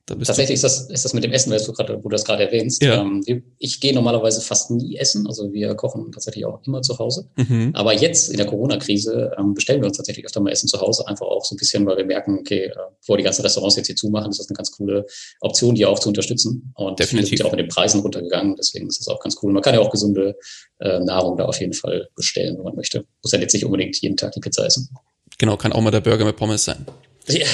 Tatsächlich ist das, ist das mit dem Essen, weil du, grad, wo du das gerade erwähnst. Ja. Ähm, ich gehe normalerweise fast nie essen. Also wir kochen tatsächlich auch immer zu Hause. Mhm. Aber jetzt in der Corona-Krise ähm, bestellen wir uns tatsächlich öfter mal Essen zu Hause. Einfach auch so ein bisschen, weil wir merken, okay, äh, bevor die ganzen Restaurants jetzt hier zumachen, ist das eine ganz coole Option, die auch zu unterstützen. Und Definitiv. sind ja auch mit den Preisen runtergegangen. Deswegen ist das auch ganz cool. Man kann ja auch gesunde äh, Nahrung da auf jeden Fall bestellen, wenn man möchte. Muss ja jetzt nicht unbedingt jeden Tag die Pizza essen. Genau, kann auch mal der Burger mit Pommes sein. Ja.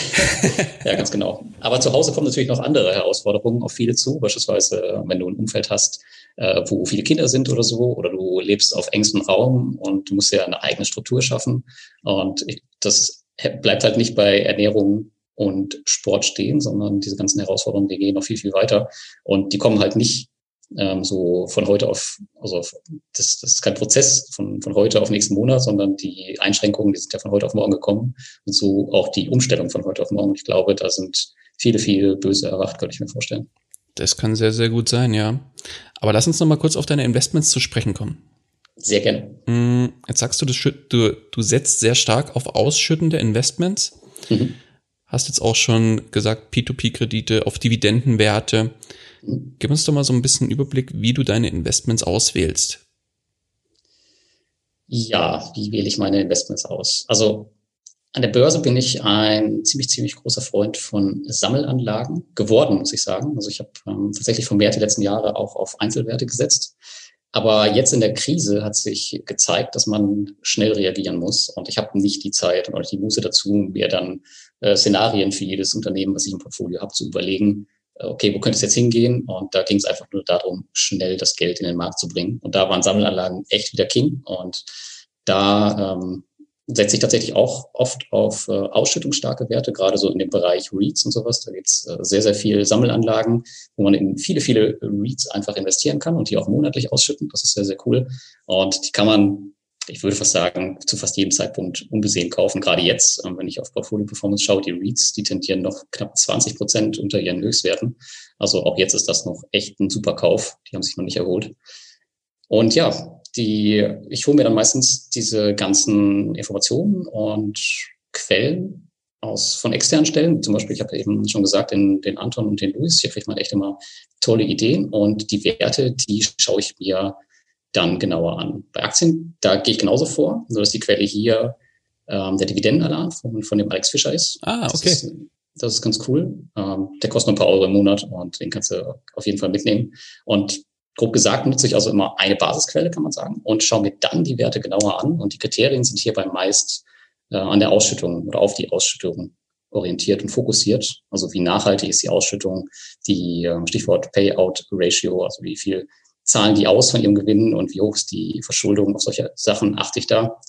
ja, ganz genau. Aber zu Hause kommen natürlich noch andere Herausforderungen auf viele zu. Beispielsweise, wenn du ein Umfeld hast, äh, wo viele Kinder sind oder so, oder du lebst auf engstem Raum und du musst ja eine eigene Struktur schaffen. Und das bleibt halt nicht bei Ernährung und Sport stehen, sondern diese ganzen Herausforderungen, die gehen noch viel, viel weiter. Und die kommen halt nicht ähm, so von heute auf, also das, das ist kein Prozess von, von heute auf nächsten Monat, sondern die Einschränkungen, die sind ja von heute auf morgen gekommen und so auch die Umstellung von heute auf morgen. Ich glaube, da sind viele, viele böse erwacht, könnte ich mir vorstellen. Das kann sehr, sehr gut sein, ja. Aber lass uns noch mal kurz auf deine Investments zu sprechen kommen. Sehr gerne. Mm, jetzt sagst du, du, du setzt sehr stark auf ausschüttende Investments. Mhm. Hast jetzt auch schon gesagt, P2P-Kredite auf Dividendenwerte. Gib uns doch mal so ein bisschen Überblick, wie du deine Investments auswählst. Ja, wie wähle ich meine Investments aus? Also an der Börse bin ich ein ziemlich, ziemlich großer Freund von Sammelanlagen geworden, muss ich sagen. Also ich habe ähm, tatsächlich vermehrt die letzten Jahre auch auf Einzelwerte gesetzt. Aber jetzt in der Krise hat sich gezeigt, dass man schnell reagieren muss. Und ich habe nicht die Zeit und auch die Muße dazu, mir dann äh, Szenarien für jedes Unternehmen, was ich im Portfolio habe, zu überlegen, okay, wo könnte es jetzt hingehen? Und da ging es einfach nur darum, schnell das Geld in den Markt zu bringen. Und da waren Sammelanlagen echt wieder King. Und da ähm, setze ich tatsächlich auch oft auf äh, ausschüttungsstarke Werte, gerade so in dem Bereich REITs und sowas. Da gibt's äh, sehr, sehr viele Sammelanlagen, wo man in viele, viele REITs einfach investieren kann und die auch monatlich ausschütten. Das ist sehr, sehr cool. Und die kann man ich würde fast sagen, zu fast jedem Zeitpunkt unbesehen kaufen. Gerade jetzt, ähm, wenn ich auf Portfolio Performance schaue, die REITs, die tendieren noch knapp 20 Prozent unter ihren Höchstwerten. Also auch jetzt ist das noch echt ein super Kauf. Die haben sich noch nicht erholt. Und ja, die, ich hole mir dann meistens diese ganzen Informationen und Quellen aus von externen Stellen. Zum Beispiel, ich habe eben schon gesagt, den, den Anton und den Luis, hier kriegt man echt immer tolle Ideen und die Werte, die schaue ich mir dann genauer an. Bei Aktien, da gehe ich genauso vor, so dass die Quelle hier ähm, der Dividendenalarm von, von dem Alex Fischer ist. Ah, okay. Das ist, das ist ganz cool. Ähm, der kostet nur ein paar Euro im Monat und den kannst du auf jeden Fall mitnehmen. Und grob gesagt nutze ich also immer eine Basisquelle, kann man sagen, und schaue mir dann die Werte genauer an. Und die Kriterien sind hierbei meist äh, an der Ausschüttung oder auf die Ausschüttung orientiert und fokussiert. Also wie nachhaltig ist die Ausschüttung, die äh, Stichwort Payout Ratio, also wie viel zahlen die aus von ihrem Gewinn und wie hoch ist die Verschuldung. Auf solche Sachen achte ich da.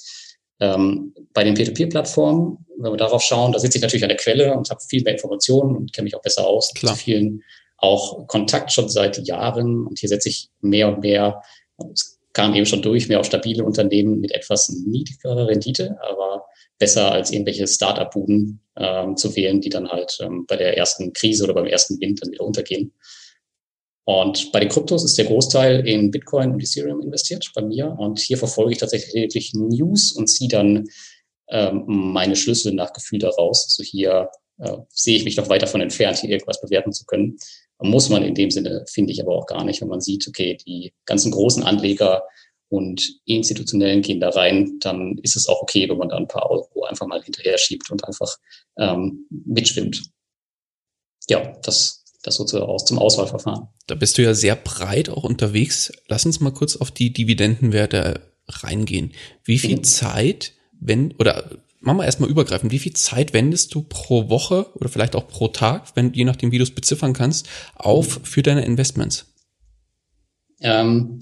Ähm, bei den Peer-to-Peer-Plattformen, wenn wir darauf schauen, da sitze ich natürlich an der Quelle und habe viel mehr Informationen und kenne mich auch besser aus. Klar. Zu vielen auch Kontakt schon seit Jahren und hier setze ich mehr und mehr, es kam eben schon durch, mehr auf stabile Unternehmen mit etwas niedrigerer Rendite, aber besser als irgendwelche Start-up-Buden ähm, zu wählen, die dann halt ähm, bei der ersten Krise oder beim ersten Wind dann wieder untergehen. Und bei den Kryptos ist der Großteil in Bitcoin und Ethereum investiert bei mir. Und hier verfolge ich tatsächlich lediglich News und ziehe dann ähm, meine Schlüssel nach Gefühl daraus. Also hier äh, sehe ich mich noch weit davon entfernt, hier irgendwas bewerten zu können. Muss man in dem Sinne, finde ich aber auch gar nicht. Wenn man sieht, okay, die ganzen großen Anleger und institutionellen gehen da rein, dann ist es auch okay, wenn man da ein paar Euro einfach mal hinterher schiebt und einfach ähm, mitschwimmt. Ja, das das so zu, aus, zum Auswahlverfahren. Da bist du ja sehr breit auch unterwegs. Lass uns mal kurz auf die Dividendenwerte reingehen. Wie viel mhm. Zeit, wenn, oder machen wir erstmal übergreifend, wie viel Zeit wendest du pro Woche oder vielleicht auch pro Tag, wenn, je nachdem, wie du es beziffern kannst, auf für deine Investments? Ähm,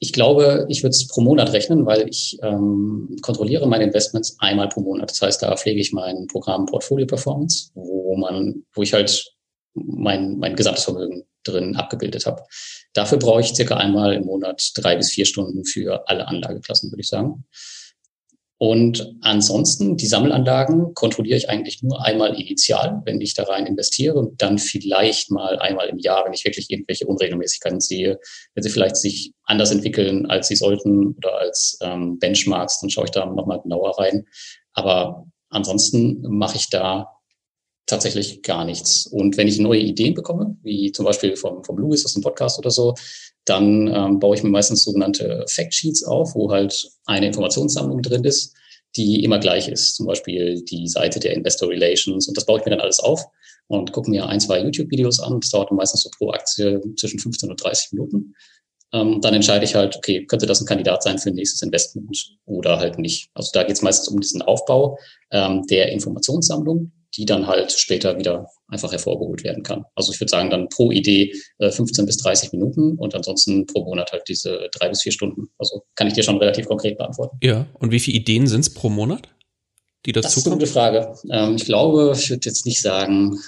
ich glaube, ich würde es pro Monat rechnen, weil ich ähm, kontrolliere meine Investments einmal pro Monat. Das heißt, da pflege ich mein Programm Portfolio Performance, wo man, wo ich halt mein, mein gesamtes Vermögen drin abgebildet habe. Dafür brauche ich circa einmal im Monat drei bis vier Stunden für alle Anlageklassen, würde ich sagen. Und ansonsten, die Sammelanlagen kontrolliere ich eigentlich nur einmal initial, wenn ich da rein investiere und dann vielleicht mal einmal im Jahr, wenn ich wirklich irgendwelche Unregelmäßigkeiten sehe, wenn sie vielleicht sich anders entwickeln, als sie sollten oder als ähm, Benchmarks, dann schaue ich da nochmal genauer rein. Aber ansonsten mache ich da tatsächlich gar nichts. Und wenn ich neue Ideen bekomme, wie zum Beispiel vom, vom Louis aus dem Podcast oder so, dann ähm, baue ich mir meistens sogenannte Factsheets auf, wo halt eine Informationssammlung drin ist, die immer gleich ist. Zum Beispiel die Seite der Investor Relations. Und das baue ich mir dann alles auf und gucke mir ein, zwei YouTube-Videos an. Das dauert meistens so pro Aktie zwischen 15 und 30 Minuten. Ähm, dann entscheide ich halt, okay, könnte das ein Kandidat sein für ein nächstes Investment oder halt nicht. Also da geht es meistens um diesen Aufbau ähm, der Informationssammlung die dann halt später wieder einfach hervorgeholt werden kann. Also ich würde sagen, dann pro Idee äh, 15 bis 30 Minuten und ansonsten pro Monat halt diese drei bis vier Stunden. Also kann ich dir schon relativ konkret beantworten. Ja, und wie viele Ideen sind es pro Monat, die dazu Das ist eine gute Frage. Ähm, ich glaube, ich würde jetzt nicht sagen,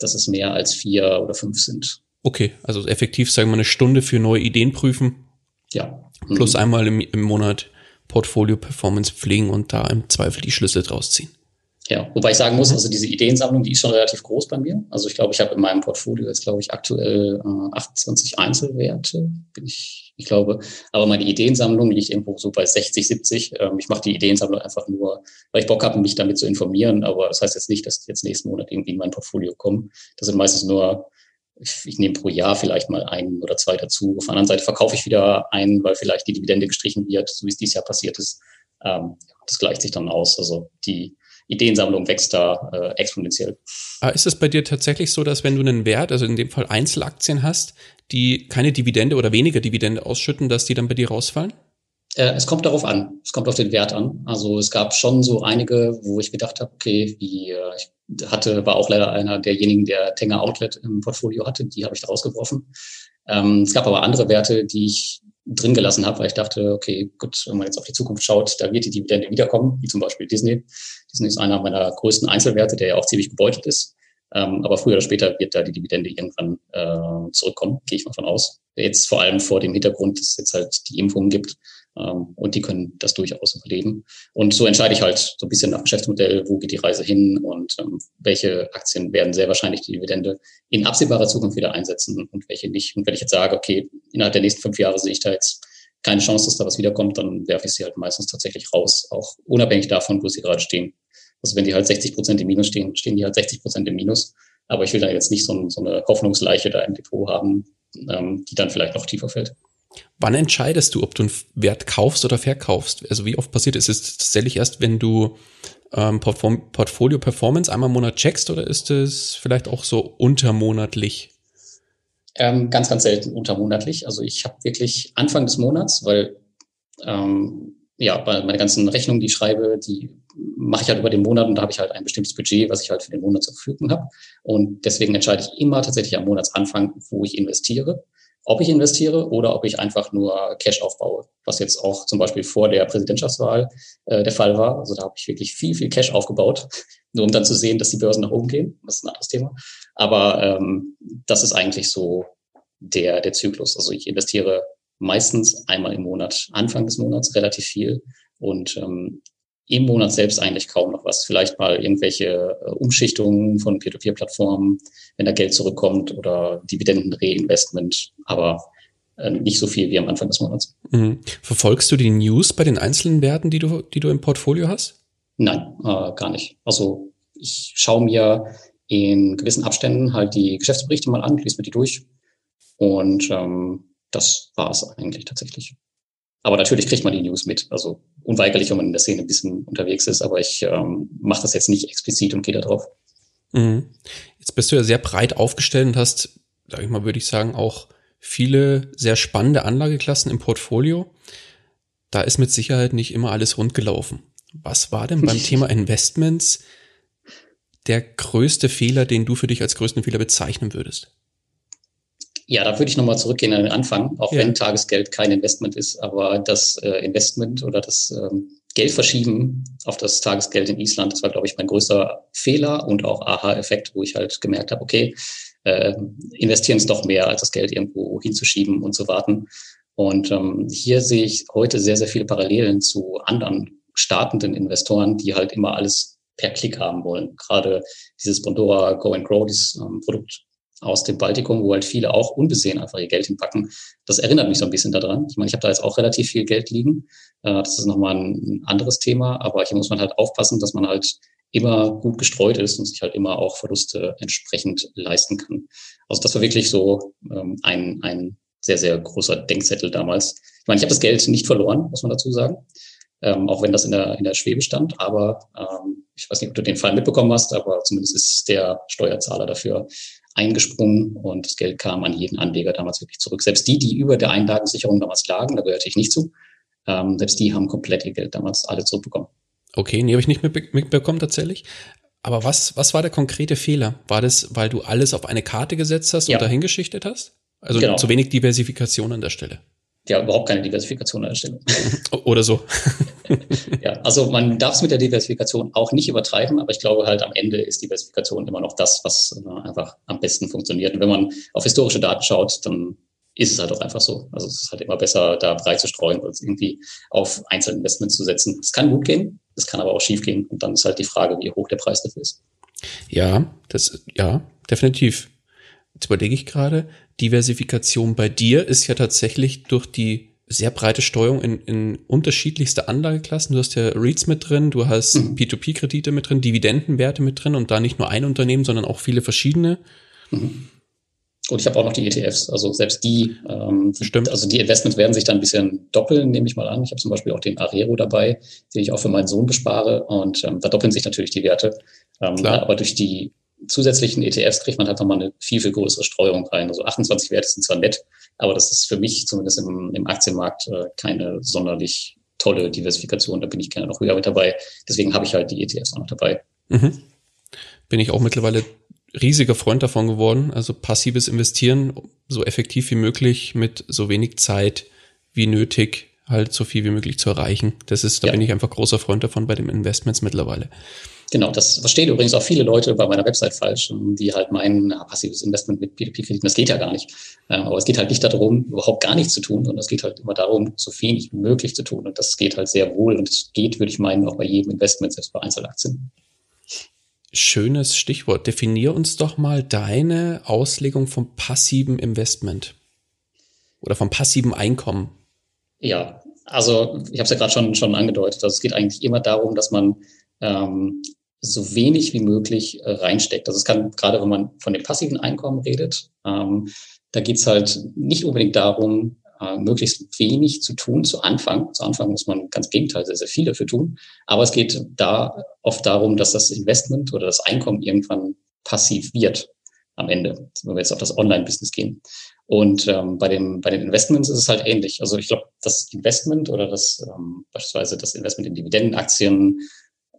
dass es mehr als vier oder fünf sind. Okay, also effektiv sagen wir eine Stunde für neue Ideen prüfen. Ja. Plus mhm. einmal im, im Monat Portfolio Performance pflegen und da im Zweifel die Schlüssel draus ziehen. Ja, wobei ich sagen muss, also diese Ideensammlung, die ist schon relativ groß bei mir. Also ich glaube, ich habe in meinem Portfolio jetzt, glaube ich, aktuell äh, 28 Einzelwerte, bin ich, ich glaube. Aber meine Ideensammlung liegt irgendwo so bei 60, 70. Ähm, ich mache die Ideensammlung einfach nur, weil ich Bock habe, mich damit zu informieren. Aber das heißt jetzt nicht, dass die jetzt nächsten Monat irgendwie in mein Portfolio kommen. Das sind meistens nur, ich, ich nehme pro Jahr vielleicht mal einen oder zwei dazu. Auf der anderen Seite verkaufe ich wieder einen, weil vielleicht die Dividende gestrichen wird, so wie es dieses Jahr passiert ist. Ähm, das gleicht sich dann aus. Also die Ideensammlung wächst da äh, exponentiell. Aber ist es bei dir tatsächlich so, dass wenn du einen Wert, also in dem Fall Einzelaktien hast, die keine Dividende oder weniger Dividende ausschütten, dass die dann bei dir rausfallen? Äh, es kommt darauf an. Es kommt auf den Wert an. Also es gab schon so einige, wo ich gedacht habe, okay, wie äh, ich hatte, war auch leider einer derjenigen, der Tenger Outlet im Portfolio hatte, die habe ich da rausgeworfen. Ähm, es gab aber andere Werte, die ich drin gelassen habe, weil ich dachte, okay, gut, wenn man jetzt auf die Zukunft schaut, da wird die Dividende wiederkommen, wie zum Beispiel Disney. Disney ist einer meiner größten Einzelwerte, der ja auch ziemlich gebeutelt ist. Ähm, aber früher oder später wird da die Dividende irgendwann äh, zurückkommen, gehe ich mal von aus. Jetzt vor allem vor dem Hintergrund, dass es jetzt halt die Impfungen gibt und die können das durchaus überleben. Und so entscheide ich halt so ein bisschen nach Geschäftsmodell, wo geht die Reise hin und ähm, welche Aktien werden sehr wahrscheinlich die Dividende in absehbarer Zukunft wieder einsetzen und welche nicht. Und wenn ich jetzt sage, okay, innerhalb der nächsten fünf Jahre sehe ich da jetzt keine Chance, dass da was wiederkommt, dann werfe ich sie halt meistens tatsächlich raus, auch unabhängig davon, wo sie gerade stehen. Also wenn die halt 60 Prozent im Minus stehen, stehen die halt 60 Prozent im Minus. Aber ich will da jetzt nicht so, so eine Hoffnungsleiche da im Depot haben, ähm, die dann vielleicht noch tiefer fällt. Wann entscheidest du, ob du einen Wert kaufst oder verkaufst? Also wie oft passiert ist es tatsächlich erst, wenn du ähm, Portfolio Performance einmal im Monat checkst oder ist es vielleicht auch so untermonatlich? Ähm, ganz, ganz selten untermonatlich. Also ich habe wirklich Anfang des Monats, weil ähm, ja, meine ganzen Rechnungen, die ich schreibe, die mache ich halt über den Monat und da habe ich halt ein bestimmtes Budget, was ich halt für den Monat zur Verfügung habe. Und deswegen entscheide ich immer tatsächlich am Monatsanfang, wo ich investiere ob ich investiere oder ob ich einfach nur Cash aufbaue, was jetzt auch zum Beispiel vor der Präsidentschaftswahl äh, der Fall war. Also da habe ich wirklich viel, viel Cash aufgebaut, nur um dann zu sehen, dass die Börsen nach oben gehen. Das ist ein anderes Thema. Aber ähm, das ist eigentlich so der, der Zyklus. Also ich investiere meistens einmal im Monat, Anfang des Monats relativ viel und ähm, im Monat selbst eigentlich kaum noch was. Vielleicht mal irgendwelche äh, Umschichtungen von Peer-to-Peer-Plattformen, wenn da Geld zurückkommt oder Dividenden-Reinvestment, aber äh, nicht so viel wie am Anfang des Monats. Mhm. Verfolgst du die News bei den einzelnen Werten, die du, die du im Portfolio hast? Nein, äh, gar nicht. Also ich schaue mir in gewissen Abständen halt die Geschäftsberichte mal an, lese mir die durch und ähm, das war es eigentlich tatsächlich. Aber natürlich kriegt man die News mit. Also unweigerlich, wenn man in der Szene ein bisschen unterwegs ist, aber ich ähm, mache das jetzt nicht explizit und gehe da drauf. Mhm. Jetzt bist du ja sehr breit aufgestellt und hast, sag ich mal, würde ich sagen, auch viele sehr spannende Anlageklassen im Portfolio. Da ist mit Sicherheit nicht immer alles rund gelaufen. Was war denn beim Thema Investments der größte Fehler, den du für dich als größten Fehler bezeichnen würdest? Ja, da würde ich nochmal zurückgehen an den Anfang, auch ja. wenn Tagesgeld kein Investment ist, aber das äh, Investment oder das ähm, Geld verschieben auf das Tagesgeld in Island, das war, glaube ich, mein größter Fehler und auch Aha-Effekt, wo ich halt gemerkt habe, okay, äh, investieren ist doch mehr, als das Geld irgendwo hinzuschieben und zu warten. Und ähm, hier sehe ich heute sehr, sehr viele Parallelen zu anderen startenden Investoren, die halt immer alles per Klick haben wollen. Gerade dieses Bondora Go and Grow, dieses ähm, Produkt, aus dem Baltikum, wo halt viele auch unbesehen einfach ihr Geld hinpacken. Das erinnert mich so ein bisschen daran. Ich meine, ich habe da jetzt auch relativ viel Geld liegen. Äh, das ist nochmal ein anderes Thema, aber hier muss man halt aufpassen, dass man halt immer gut gestreut ist und sich halt immer auch Verluste entsprechend leisten kann. Also das war wirklich so ähm, ein, ein sehr, sehr großer Denkzettel damals. Ich meine, ich habe das Geld nicht verloren, muss man dazu sagen. Ähm, auch wenn das in der, in der Schwebe stand. Aber ähm, ich weiß nicht, ob du den Fall mitbekommen hast, aber zumindest ist der Steuerzahler dafür eingesprungen und das Geld kam an jeden Anleger damals wirklich zurück. Selbst die, die über der Einlagensicherung damals lagen, da gehörte ich nicht zu, ähm, selbst die haben komplett ihr Geld damals alle zurückbekommen. Okay, nee, habe ich nicht mitbekommen tatsächlich. Aber was, was war der konkrete Fehler? War das, weil du alles auf eine Karte gesetzt hast und ja. dahingeschichtet hast? Also genau. zu wenig Diversifikation an der Stelle ja überhaupt keine Diversifikation Stelle. Oder so. ja, also man darf es mit der Diversifikation auch nicht übertreiben, aber ich glaube halt am Ende ist Diversifikation immer noch das, was äh, einfach am besten funktioniert. Und wenn man auf historische Daten schaut, dann ist es halt auch einfach so. Also es ist halt immer besser, da breit zu streuen, als irgendwie auf Einzelinvestments zu setzen. Es kann gut gehen, es kann aber auch schief gehen. Und dann ist halt die Frage, wie hoch der Preis dafür ist. Ja, das, ja, definitiv. Jetzt überlege ich gerade, Diversifikation bei dir ist ja tatsächlich durch die sehr breite Steuerung in, in unterschiedlichste Anlageklassen. Du hast ja REITs mit drin, du hast mhm. P2P-Kredite mit drin, Dividendenwerte mit drin und da nicht nur ein Unternehmen, sondern auch viele verschiedene. Mhm. Und ich habe auch noch die ETFs, also selbst die, ähm, Stimmt. also die Investments werden sich dann ein bisschen doppeln, nehme ich mal an. Ich habe zum Beispiel auch den Arero dabei, den ich auch für meinen Sohn bespare und ähm, da doppeln sich natürlich die Werte. Ähm, aber durch die zusätzlichen ETFs kriegt man halt nochmal eine viel, viel größere Streuung rein. Also 28 Werte sind zwar nett, aber das ist für mich zumindest im, im Aktienmarkt äh, keine sonderlich tolle Diversifikation. Da bin ich gerne noch höher mit dabei. Deswegen habe ich halt die ETFs auch noch dabei. Mhm. Bin ich auch mittlerweile riesiger Freund davon geworden. Also passives Investieren so effektiv wie möglich mit so wenig Zeit wie nötig halt so viel wie möglich zu erreichen. Das ist, da ja. bin ich einfach großer Freund davon bei den Investments mittlerweile. Genau, das verstehen übrigens auch viele Leute bei meiner Website falsch, die halt meinen, na, passives Investment mit P2P-Krediten, das geht ja gar nicht. Aber es geht halt nicht darum, überhaupt gar nichts zu tun, sondern es geht halt immer darum, so wenig wie möglich zu tun. Und das geht halt sehr wohl. Und es geht, würde ich meinen, auch bei jedem Investment, selbst bei Einzelaktien. Schönes Stichwort. Definier uns doch mal deine Auslegung vom passiven Investment oder vom passiven Einkommen. Ja, also ich habe es ja gerade schon, schon angedeutet. Also es geht eigentlich immer darum, dass man ähm, so wenig wie möglich äh, reinsteckt. Also es kann, gerade wenn man von dem passiven Einkommen redet, ähm, da geht's halt nicht unbedingt darum, äh, möglichst wenig zu tun zu Anfang. Zu Anfang muss man ganz Gegenteil sehr, sehr viel dafür tun. Aber es geht da oft darum, dass das Investment oder das Einkommen irgendwann passiv wird am Ende, wenn wir jetzt auf das Online-Business gehen. Und ähm, bei, dem, bei den Investments ist es halt ähnlich. Also ich glaube, das Investment oder das ähm, beispielsweise das Investment in Dividendenaktien,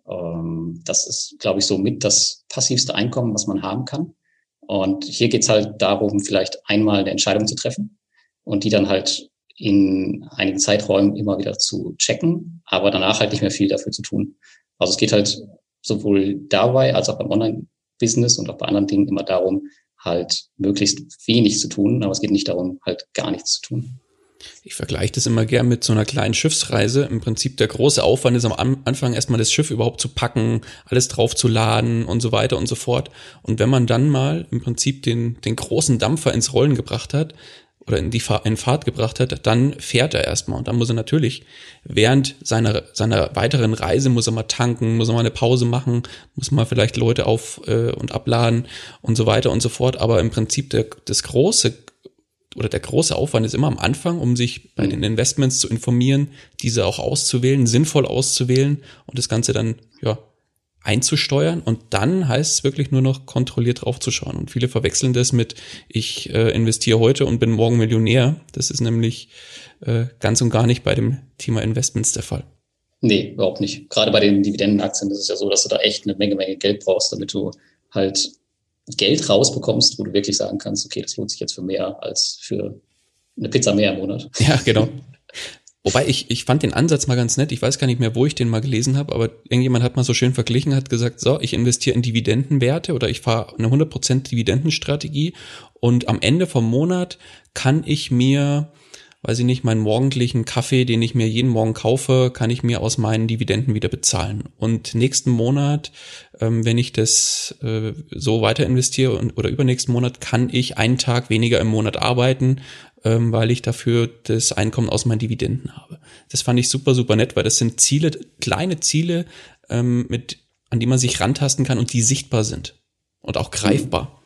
das ist, glaube ich, so mit das passivste Einkommen, was man haben kann. Und hier geht's halt darum, vielleicht einmal eine Entscheidung zu treffen und die dann halt in einigen Zeiträumen immer wieder zu checken, aber danach halt nicht mehr viel dafür zu tun. Also es geht halt sowohl dabei als auch beim Online-Business und auch bei anderen Dingen immer darum, halt möglichst wenig zu tun, aber es geht nicht darum, halt gar nichts zu tun. Ich vergleiche das immer gern mit so einer kleinen Schiffsreise. Im Prinzip der große Aufwand ist am Anfang erstmal das Schiff überhaupt zu packen, alles drauf zu laden und so weiter und so fort. Und wenn man dann mal im Prinzip den, den großen Dampfer ins Rollen gebracht hat, oder in die in Fahrt gebracht hat, dann fährt er erstmal. Und dann muss er natürlich während seiner, seiner weiteren Reise muss er mal tanken, muss er mal eine Pause machen, muss mal vielleicht Leute auf äh, und abladen und so weiter und so fort. Aber im Prinzip der, das große oder der große Aufwand ist immer am Anfang, um sich bei den Investments zu informieren, diese auch auszuwählen, sinnvoll auszuwählen und das Ganze dann ja einzusteuern und dann heißt es wirklich nur noch kontrolliert draufzuschauen. Und viele verwechseln das mit, ich äh, investiere heute und bin morgen Millionär. Das ist nämlich äh, ganz und gar nicht bei dem Thema Investments der Fall. Nee, überhaupt nicht. Gerade bei den Dividendenaktien ist es ja so, dass du da echt eine Menge, Menge Geld brauchst, damit du halt Geld rausbekommst, wo du wirklich sagen kannst, okay, das lohnt sich jetzt für mehr als für eine Pizza mehr im Monat. Ja, genau. Wobei ich, ich fand den Ansatz mal ganz nett. Ich weiß gar nicht mehr, wo ich den mal gelesen habe, aber irgendjemand hat mal so schön verglichen, hat gesagt, so, ich investiere in Dividendenwerte oder ich fahre eine 100% Dividendenstrategie und am Ende vom Monat kann ich mir, weiß ich nicht, meinen morgendlichen Kaffee, den ich mir jeden Morgen kaufe, kann ich mir aus meinen Dividenden wieder bezahlen. Und nächsten Monat, ähm, wenn ich das äh, so weiter investiere und, oder übernächsten Monat, kann ich einen Tag weniger im Monat arbeiten, ähm, weil ich dafür das Einkommen aus meinen Dividenden habe. Das fand ich super, super nett, weil das sind Ziele, kleine Ziele, ähm, mit, an die man sich rantasten kann und die sichtbar sind und auch greifbar.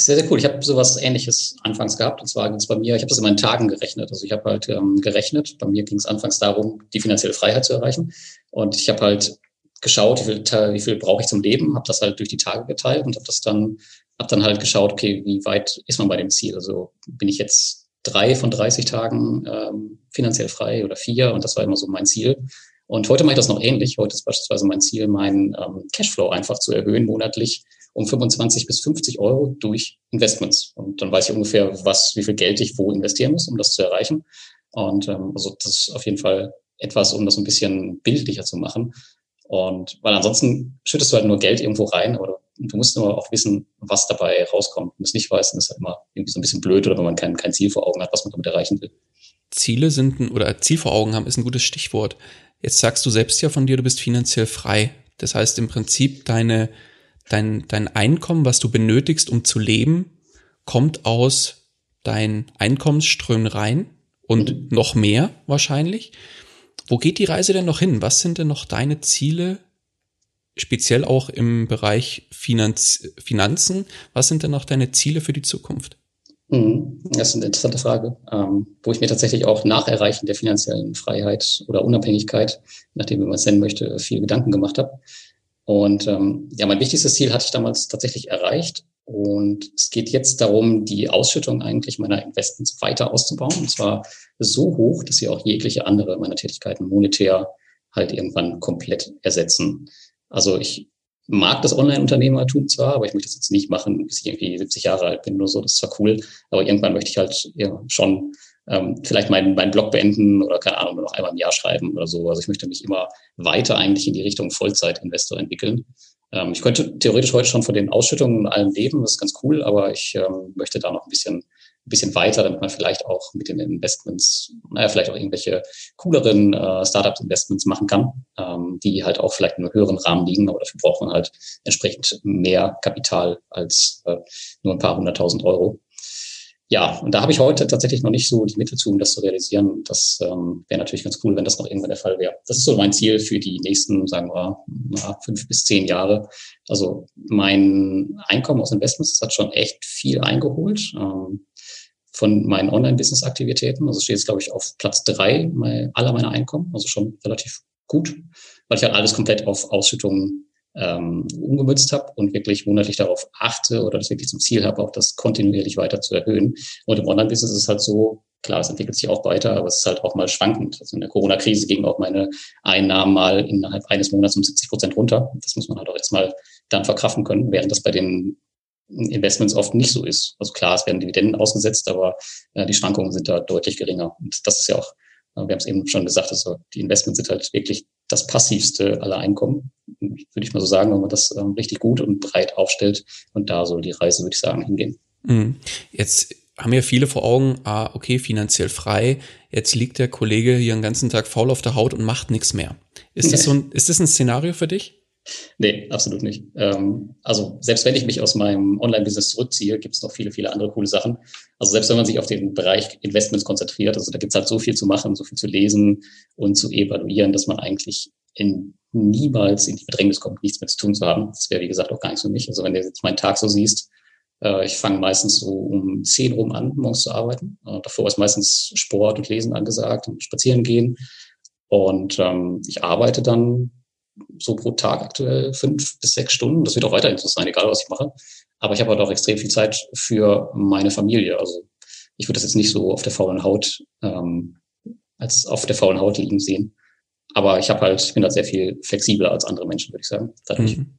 Ist sehr, sehr cool. Ich habe sowas ähnliches anfangs gehabt. Und zwar ging es bei mir, ich habe das in Tagen gerechnet. Also ich habe halt ähm, gerechnet. Bei mir ging es anfangs darum, die finanzielle Freiheit zu erreichen. Und ich habe halt geschaut, wie viel, wie viel brauche ich zum Leben, habe das halt durch die Tage geteilt und habe das dann habe dann halt geschaut, okay, wie weit ist man bei dem Ziel? Also bin ich jetzt drei von 30 Tagen ähm, finanziell frei oder vier und das war immer so mein Ziel. Und heute mache ich das noch ähnlich. Heute ist beispielsweise mein Ziel, meinen ähm, Cashflow einfach zu erhöhen monatlich um 25 bis 50 Euro durch Investments. Und dann weiß ich ungefähr, was, wie viel Geld ich wo investieren muss, um das zu erreichen. Und ähm, also das ist auf jeden Fall etwas, um das ein bisschen bildlicher zu machen. Und weil ansonsten schüttest du halt nur Geld irgendwo rein, aber du musst nur auch wissen, was dabei rauskommt. Wenn du es nicht weißt, dann ist halt immer irgendwie so ein bisschen blöd oder wenn man kein, kein Ziel vor Augen hat, was man damit erreichen will. Ziele sind ein, oder Ziel vor Augen haben ist ein gutes Stichwort. Jetzt sagst du selbst ja von dir, du bist finanziell frei. Das heißt im Prinzip deine, dein, dein Einkommen, was du benötigst, um zu leben, kommt aus deinen Einkommensströmen rein und noch mehr wahrscheinlich. Wo geht die Reise denn noch hin? Was sind denn noch deine Ziele, speziell auch im Bereich Finanz Finanzen? Was sind denn noch deine Ziele für die Zukunft? Mhm. Das ist eine interessante Frage, ähm, wo ich mir tatsächlich auch nach Erreichen der finanziellen Freiheit oder Unabhängigkeit, nachdem man es nennen möchte, viel Gedanken gemacht habe. Und ähm, ja, mein wichtigstes Ziel hatte ich damals tatsächlich erreicht. Und es geht jetzt darum, die Ausschüttung eigentlich meiner Investments weiter auszubauen. Und zwar so hoch, dass sie auch jegliche andere meiner Tätigkeiten monetär halt irgendwann komplett ersetzen. Also ich mag das Online-Unternehmertum zwar, aber ich möchte das jetzt nicht machen, bis ich irgendwie 70 Jahre alt bin oder so. Das ist zwar cool, aber irgendwann möchte ich halt ja, schon ähm, vielleicht meinen, meinen Blog beenden oder keine Ahnung, nur noch einmal im Jahr schreiben oder so. Also ich möchte mich immer weiter eigentlich in die Richtung Vollzeitinvestor entwickeln. Ähm, ich könnte theoretisch heute schon von den Ausschüttungen und allem leben, das ist ganz cool, aber ich ähm, möchte da noch ein bisschen, ein bisschen weiter, damit man vielleicht auch mit den Investments, naja, vielleicht auch irgendwelche cooleren äh, Startup-Investments machen kann, ähm, die halt auch vielleicht in einem höheren Rahmen liegen, aber dafür braucht man halt entsprechend mehr Kapital als äh, nur ein paar hunderttausend Euro. Ja, und da habe ich heute tatsächlich noch nicht so die Mittel zu, um das zu realisieren. Das ähm, wäre natürlich ganz cool, wenn das noch irgendwann der Fall wäre. Das ist so mein Ziel für die nächsten, sagen wir, na, fünf bis zehn Jahre. Also mein Einkommen aus Investments hat schon echt viel eingeholt ähm, von meinen Online-Business-Aktivitäten. Also steht jetzt, glaube ich, auf Platz drei aller meiner Einkommen, also schon relativ gut, weil ich halt alles komplett auf Ausschüttungen ähm, umgemützt habe und wirklich monatlich darauf achte oder das wirklich zum Ziel habe, auch das kontinuierlich weiter zu erhöhen. Und im Online-Business ist es halt so, klar, es entwickelt sich auch weiter, aber es ist halt auch mal schwankend. Also in der Corona-Krise gingen auch meine Einnahmen mal innerhalb eines Monats um 70 Prozent runter. Das muss man halt auch jetzt mal dann verkraften können, während das bei den Investments oft nicht so ist. Also klar, es werden Dividenden ausgesetzt, aber äh, die Schwankungen sind da deutlich geringer. Und das ist ja auch wir haben es eben schon gesagt, also die Investments sind halt wirklich das passivste aller Einkommen, würde ich mal so sagen, wenn man das ähm, richtig gut und breit aufstellt. Und da soll die Reise, würde ich sagen, hingehen. Mhm. Jetzt haben ja viele vor Augen, ah, okay, finanziell frei. Jetzt liegt der Kollege hier den ganzen Tag faul auf der Haut und macht nichts mehr. Ist das so ein, ist das ein Szenario für dich? Nee, absolut nicht. Ähm, also selbst wenn ich mich aus meinem Online-Business zurückziehe, gibt es noch viele, viele andere coole Sachen. Also selbst wenn man sich auf den Bereich Investments konzentriert, also da gibt es halt so viel zu machen, so viel zu lesen und zu evaluieren, dass man eigentlich in, niemals in die Bedrängnis kommt, nichts mehr zu tun zu haben. Das wäre, wie gesagt, auch gar nichts für mich. Also wenn du jetzt meinen Tag so siehst, äh, ich fange meistens so um zehn rum an, morgens zu arbeiten. Äh, davor ist meistens Sport und Lesen angesagt und spazieren gehen. Und ähm, ich arbeite dann so pro Tag aktuell fünf bis sechs Stunden. Das wird auch weiterhin so sein, egal was ich mache. Aber ich habe halt auch extrem viel Zeit für meine Familie. Also ich würde das jetzt nicht so auf der faulen Haut ähm, als auf der faulen Haut liegen sehen. Aber ich habe halt, ich bin halt sehr viel flexibler als andere Menschen, würde ich sagen. Dadurch. Mhm.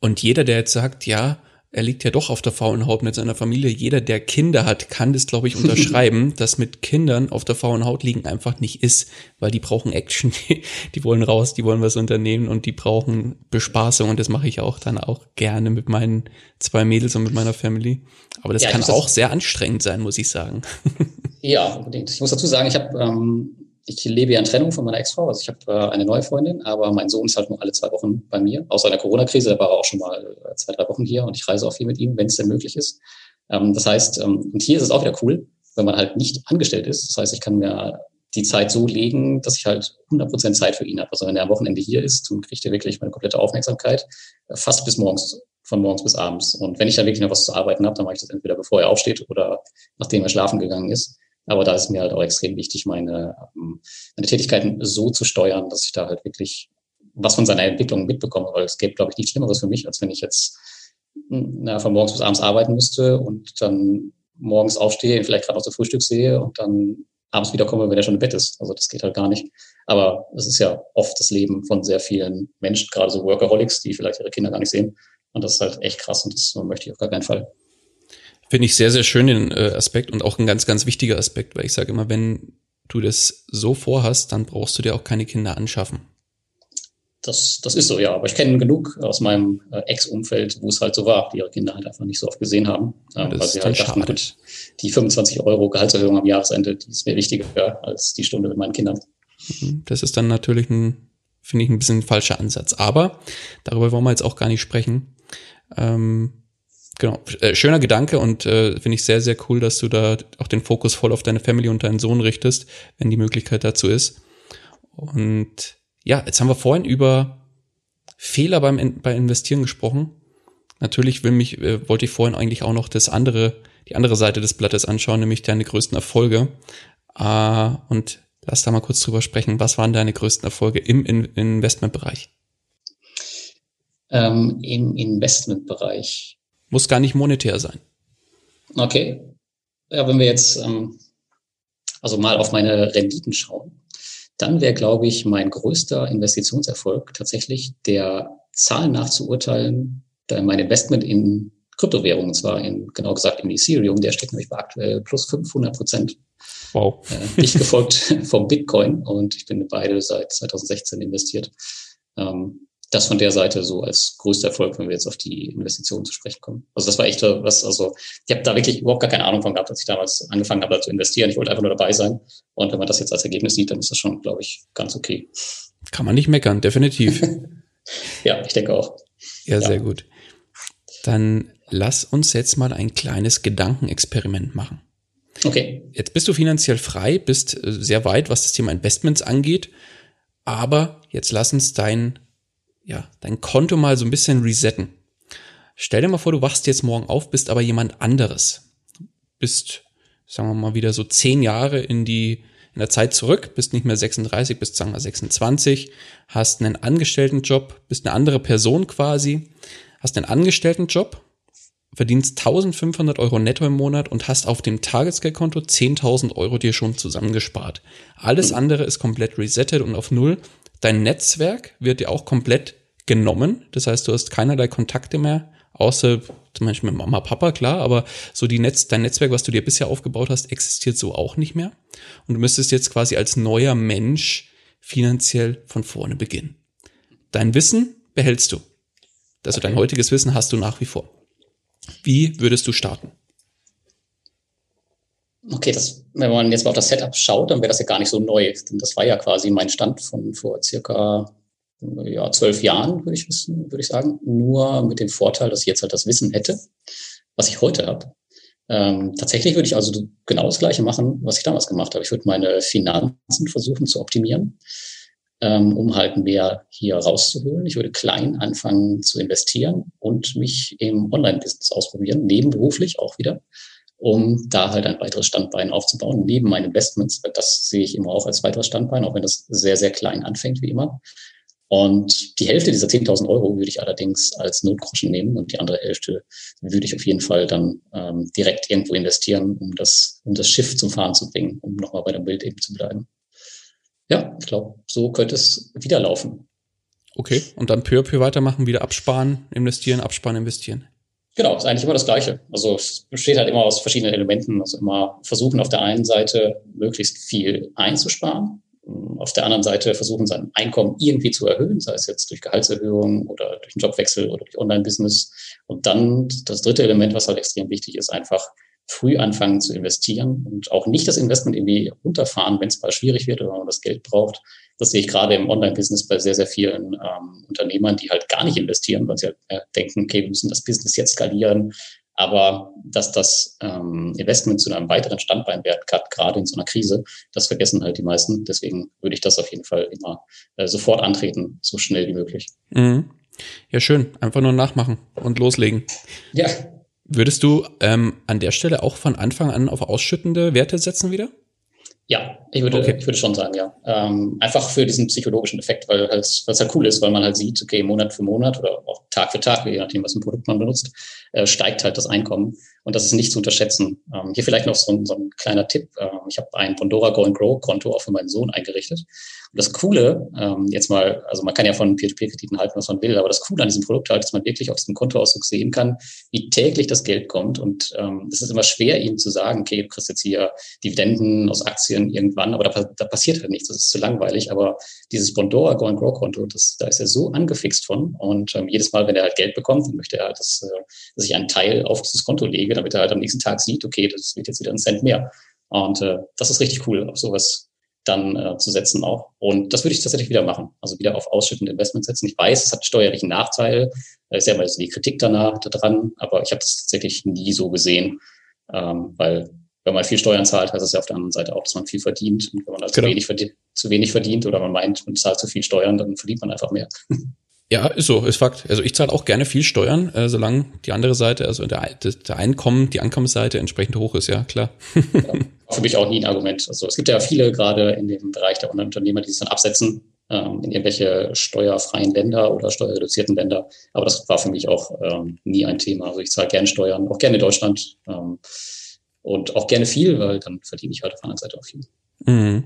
Und jeder, der jetzt sagt, ja, er liegt ja doch auf der faulen Haut mit seiner Familie. Jeder, der Kinder hat, kann das, glaube ich, unterschreiben, dass mit Kindern auf der faulen Haut liegen einfach nicht ist, weil die brauchen Action, die, die wollen raus, die wollen was unternehmen und die brauchen Bespaßung und das mache ich auch dann auch gerne mit meinen zwei Mädels und mit meiner Family. Aber das ja, kann auch sehr anstrengend sein, muss ich sagen. Ja, unbedingt. Ich muss dazu sagen, ich habe ähm, ich lebe ja in Trennung von meiner Ex-Frau. Also ich habe äh, eine neue Freundin, aber mein Sohn ist halt nur alle zwei Wochen bei mir. Außer in der Corona-Krise, da war er auch schon mal äh, zwei, drei Wochen hier und ich reise auch viel mit ihm, wenn es denn möglich ist. Ähm, das heißt, ähm, und hier ist es auch wieder cool, wenn man halt nicht angestellt ist. Das heißt, ich kann mir die Zeit so legen, dass ich halt 100% Zeit für ihn habe. Also wenn er am Wochenende hier ist, dann kriegt er wirklich meine komplette Aufmerksamkeit, äh, fast bis morgens, von morgens bis abends. Und wenn ich dann wirklich noch was zu arbeiten habe, dann mache ich das entweder bevor er aufsteht oder nachdem er schlafen gegangen ist. Aber da ist mir halt auch extrem wichtig, meine, ähm, meine Tätigkeiten so zu steuern, dass ich da halt wirklich was von seiner Entwicklung mitbekomme, weil es gäbe, glaube ich, nichts Schlimmeres für mich, als wenn ich jetzt hm, na, von morgens bis abends arbeiten müsste und dann morgens aufstehe, ihn vielleicht gerade noch zum Frühstück sehe und dann abends wiederkomme, wenn er schon im Bett ist. Also das geht halt gar nicht. Aber es ist ja oft das Leben von sehr vielen Menschen, gerade so Workaholics, die vielleicht ihre Kinder gar nicht sehen. Und das ist halt echt krass und das möchte ich auf gar keinen Fall. Finde ich sehr, sehr schön den äh, Aspekt und auch ein ganz, ganz wichtiger Aspekt, weil ich sage immer, wenn du das so vorhast, dann brauchst du dir auch keine Kinder anschaffen. Das, das ist so, ja. Aber ich kenne genug aus meinem äh, Ex-Umfeld, wo es halt so war, die ihre Kinder halt einfach nicht so oft gesehen haben. Ähm, weil sie halt dachten, gut, die 25 Euro Gehaltserhöhung am Jahresende, die ist mir wichtiger als die Stunde mit meinen Kindern. Mhm. Das ist dann natürlich ein, finde ich, ein bisschen ein falscher Ansatz. Aber darüber wollen wir jetzt auch gar nicht sprechen. Ähm, Genau, äh, schöner Gedanke und äh, finde ich sehr, sehr cool, dass du da auch den Fokus voll auf deine Family und deinen Sohn richtest, wenn die Möglichkeit dazu ist. Und ja, jetzt haben wir vorhin über Fehler beim bei Investieren gesprochen. Natürlich will mich, äh, wollte ich vorhin eigentlich auch noch das andere, die andere Seite des Blattes anschauen, nämlich deine größten Erfolge. Äh, und lass da mal kurz drüber sprechen. Was waren deine größten Erfolge im In Investmentbereich? Ähm, Im Investmentbereich. Muss gar nicht monetär sein. Okay. Ja, wenn wir jetzt ähm, also mal auf meine Renditen schauen, dann wäre, glaube ich, mein größter Investitionserfolg tatsächlich der Zahlen nach zu urteilen, mein Investment in Kryptowährungen, und zwar in, genau gesagt in Ethereum, der steckt nämlich bei aktuell plus 500 Prozent. Wow. Äh, ich gefolgt vom Bitcoin und ich bin beide seit 2016 investiert. Ähm, das von der Seite so als größter Erfolg, wenn wir jetzt auf die Investitionen zu sprechen kommen. Also das war echt was, also ich habe da wirklich überhaupt gar keine Ahnung von gehabt, als ich damals angefangen habe, da zu investieren. Ich wollte einfach nur dabei sein. Und wenn man das jetzt als Ergebnis sieht, dann ist das schon, glaube ich, ganz okay. Kann man nicht meckern, definitiv. ja, ich denke auch. Ja, ja, sehr gut. Dann lass uns jetzt mal ein kleines Gedankenexperiment machen. Okay. Jetzt bist du finanziell frei, bist äh, sehr weit, was das Thema Investments angeht, aber jetzt lass uns dein, ja, dein Konto mal so ein bisschen resetten. Stell dir mal vor, du wachst jetzt morgen auf, bist aber jemand anderes. Bist, sagen wir mal, wieder so zehn Jahre in die, in der Zeit zurück, bist nicht mehr 36, bist sagen wir 26, hast einen Angestelltenjob, bist eine andere Person quasi, hast einen Angestelltenjob, verdienst 1500 Euro netto im Monat und hast auf dem Tagesgeldkonto 10.000 Euro dir schon zusammengespart. Alles andere ist komplett resettet und auf Null. Dein Netzwerk wird dir auch komplett genommen. Das heißt, du hast keinerlei Kontakte mehr, außer zum Beispiel mit Mama, Papa, klar, aber so die Netz, dein Netzwerk, was du dir bisher aufgebaut hast, existiert so auch nicht mehr. Und du müsstest jetzt quasi als neuer Mensch finanziell von vorne beginnen. Dein Wissen behältst du. Also dein heutiges Wissen hast du nach wie vor. Wie würdest du starten? Okay, das, wenn man jetzt mal auf das Setup schaut, dann wäre das ja gar nicht so neu. Denn das war ja quasi mein Stand von vor circa ja, zwölf Jahren, würde ich wissen, würde ich sagen. Nur mit dem Vorteil, dass ich jetzt halt das Wissen hätte, was ich heute habe. Ähm, tatsächlich würde ich also genau das Gleiche machen, was ich damals gemacht habe. Ich würde meine Finanzen versuchen zu optimieren ähm, um halt mehr hier rauszuholen. Ich würde klein anfangen zu investieren und mich im Online-Business ausprobieren, nebenberuflich auch wieder, um da halt ein weiteres Standbein aufzubauen, neben meinen Investments. Das sehe ich immer auch als weiteres Standbein, auch wenn das sehr, sehr klein anfängt, wie immer. Und die Hälfte dieser 10.000 Euro würde ich allerdings als Notgroschen nehmen und die andere Hälfte würde ich auf jeden Fall dann ähm, direkt irgendwo investieren, um das, um das Schiff zum Fahren zu bringen, um nochmal bei dem Bild eben zu bleiben ja, ich glaube, so könnte es wieder laufen. Okay, und dann peu à peu weitermachen, wieder absparen, investieren, absparen, investieren. Genau, ist eigentlich immer das Gleiche. Also es besteht halt immer aus verschiedenen Elementen. Also immer versuchen auf der einen Seite möglichst viel einzusparen, auf der anderen Seite versuchen sein Einkommen irgendwie zu erhöhen, sei es jetzt durch Gehaltserhöhung oder durch einen Jobwechsel oder durch Online-Business. Und dann das dritte Element, was halt extrem wichtig ist, einfach früh anfangen zu investieren und auch nicht das Investment irgendwie runterfahren, wenn es mal schwierig wird oder man das Geld braucht. Das sehe ich gerade im Online-Business bei sehr, sehr vielen ähm, Unternehmern, die halt gar nicht investieren, weil sie halt äh, denken, okay, wir müssen das Business jetzt skalieren. Aber dass das ähm, Investment zu einem weiteren Standbein werden kann, gerade in so einer Krise, das vergessen halt die meisten. Deswegen würde ich das auf jeden Fall immer äh, sofort antreten, so schnell wie möglich. Mhm. Ja, schön. Einfach nur nachmachen und loslegen. Ja, Würdest du ähm, an der Stelle auch von Anfang an auf ausschüttende Werte setzen wieder? Ja, ich würde, okay. ich würde schon sagen, ja. Ähm, einfach für diesen psychologischen Effekt, weil halt, was halt cool ist, weil man halt sieht, okay, Monat für Monat oder auch Tag für Tag, je nachdem, was ein Produkt man benutzt, äh, steigt halt das Einkommen. Und das ist nicht zu unterschätzen. Ähm, hier vielleicht noch so ein, so ein kleiner Tipp. Ähm, ich habe ein Pandora Go and Grow Konto auch für meinen Sohn eingerichtet. Und das Coole, ähm, jetzt mal, also man kann ja von Peer-to-Peer-Krediten halten, was man will, aber das Coole an diesem Produkt halt, dass man wirklich auf diesem Kontoauszug sehen kann, wie täglich das Geld kommt. Und ähm, es ist immer schwer, ihm zu sagen, okay, du kriegst jetzt hier Dividenden aus Aktien irgendwann, aber da, da passiert halt nichts, das ist zu langweilig. Aber dieses Pandora Go and Grow Konto, das, da ist er so angefixt von. Und ähm, jedes Mal, wenn er halt Geld bekommt, dann möchte er halt, dass, äh, dass ich einen Teil auf dieses Konto lege, damit er halt am nächsten Tag sieht, okay, das wird jetzt wieder ein Cent mehr. Und äh, das ist richtig cool, auf sowas dann äh, zu setzen auch. Und das würde ich tatsächlich wieder machen. Also wieder auf ausschüttende Investment setzen. Ich weiß, es hat steuerlichen Nachteil. Da ist ja mal die Kritik danach da dran, aber ich habe das tatsächlich nie so gesehen. Ähm, weil wenn man viel Steuern zahlt, heißt es ja auf der anderen Seite auch, dass man viel verdient. Und wenn man also genau. zu, wenig verdient, zu wenig verdient oder man meint, man zahlt zu viel Steuern, dann verdient man einfach mehr. Ja, ist so, ist Fakt. Also ich zahle auch gerne viel Steuern, äh, solange die andere Seite, also der, der Einkommen, die Einkommensseite entsprechend hoch ist, ja, klar. ja, für mich auch nie ein Argument. Also es gibt ja viele gerade in dem Bereich der Unternehmer, die sich dann absetzen ähm, in irgendwelche steuerfreien Länder oder steuerreduzierten Länder. Aber das war für mich auch ähm, nie ein Thema. Also ich zahle gerne Steuern, auch gerne in Deutschland ähm, und auch gerne viel, weil dann verdiene ich halt auf der anderen Seite auch viel. Mhm.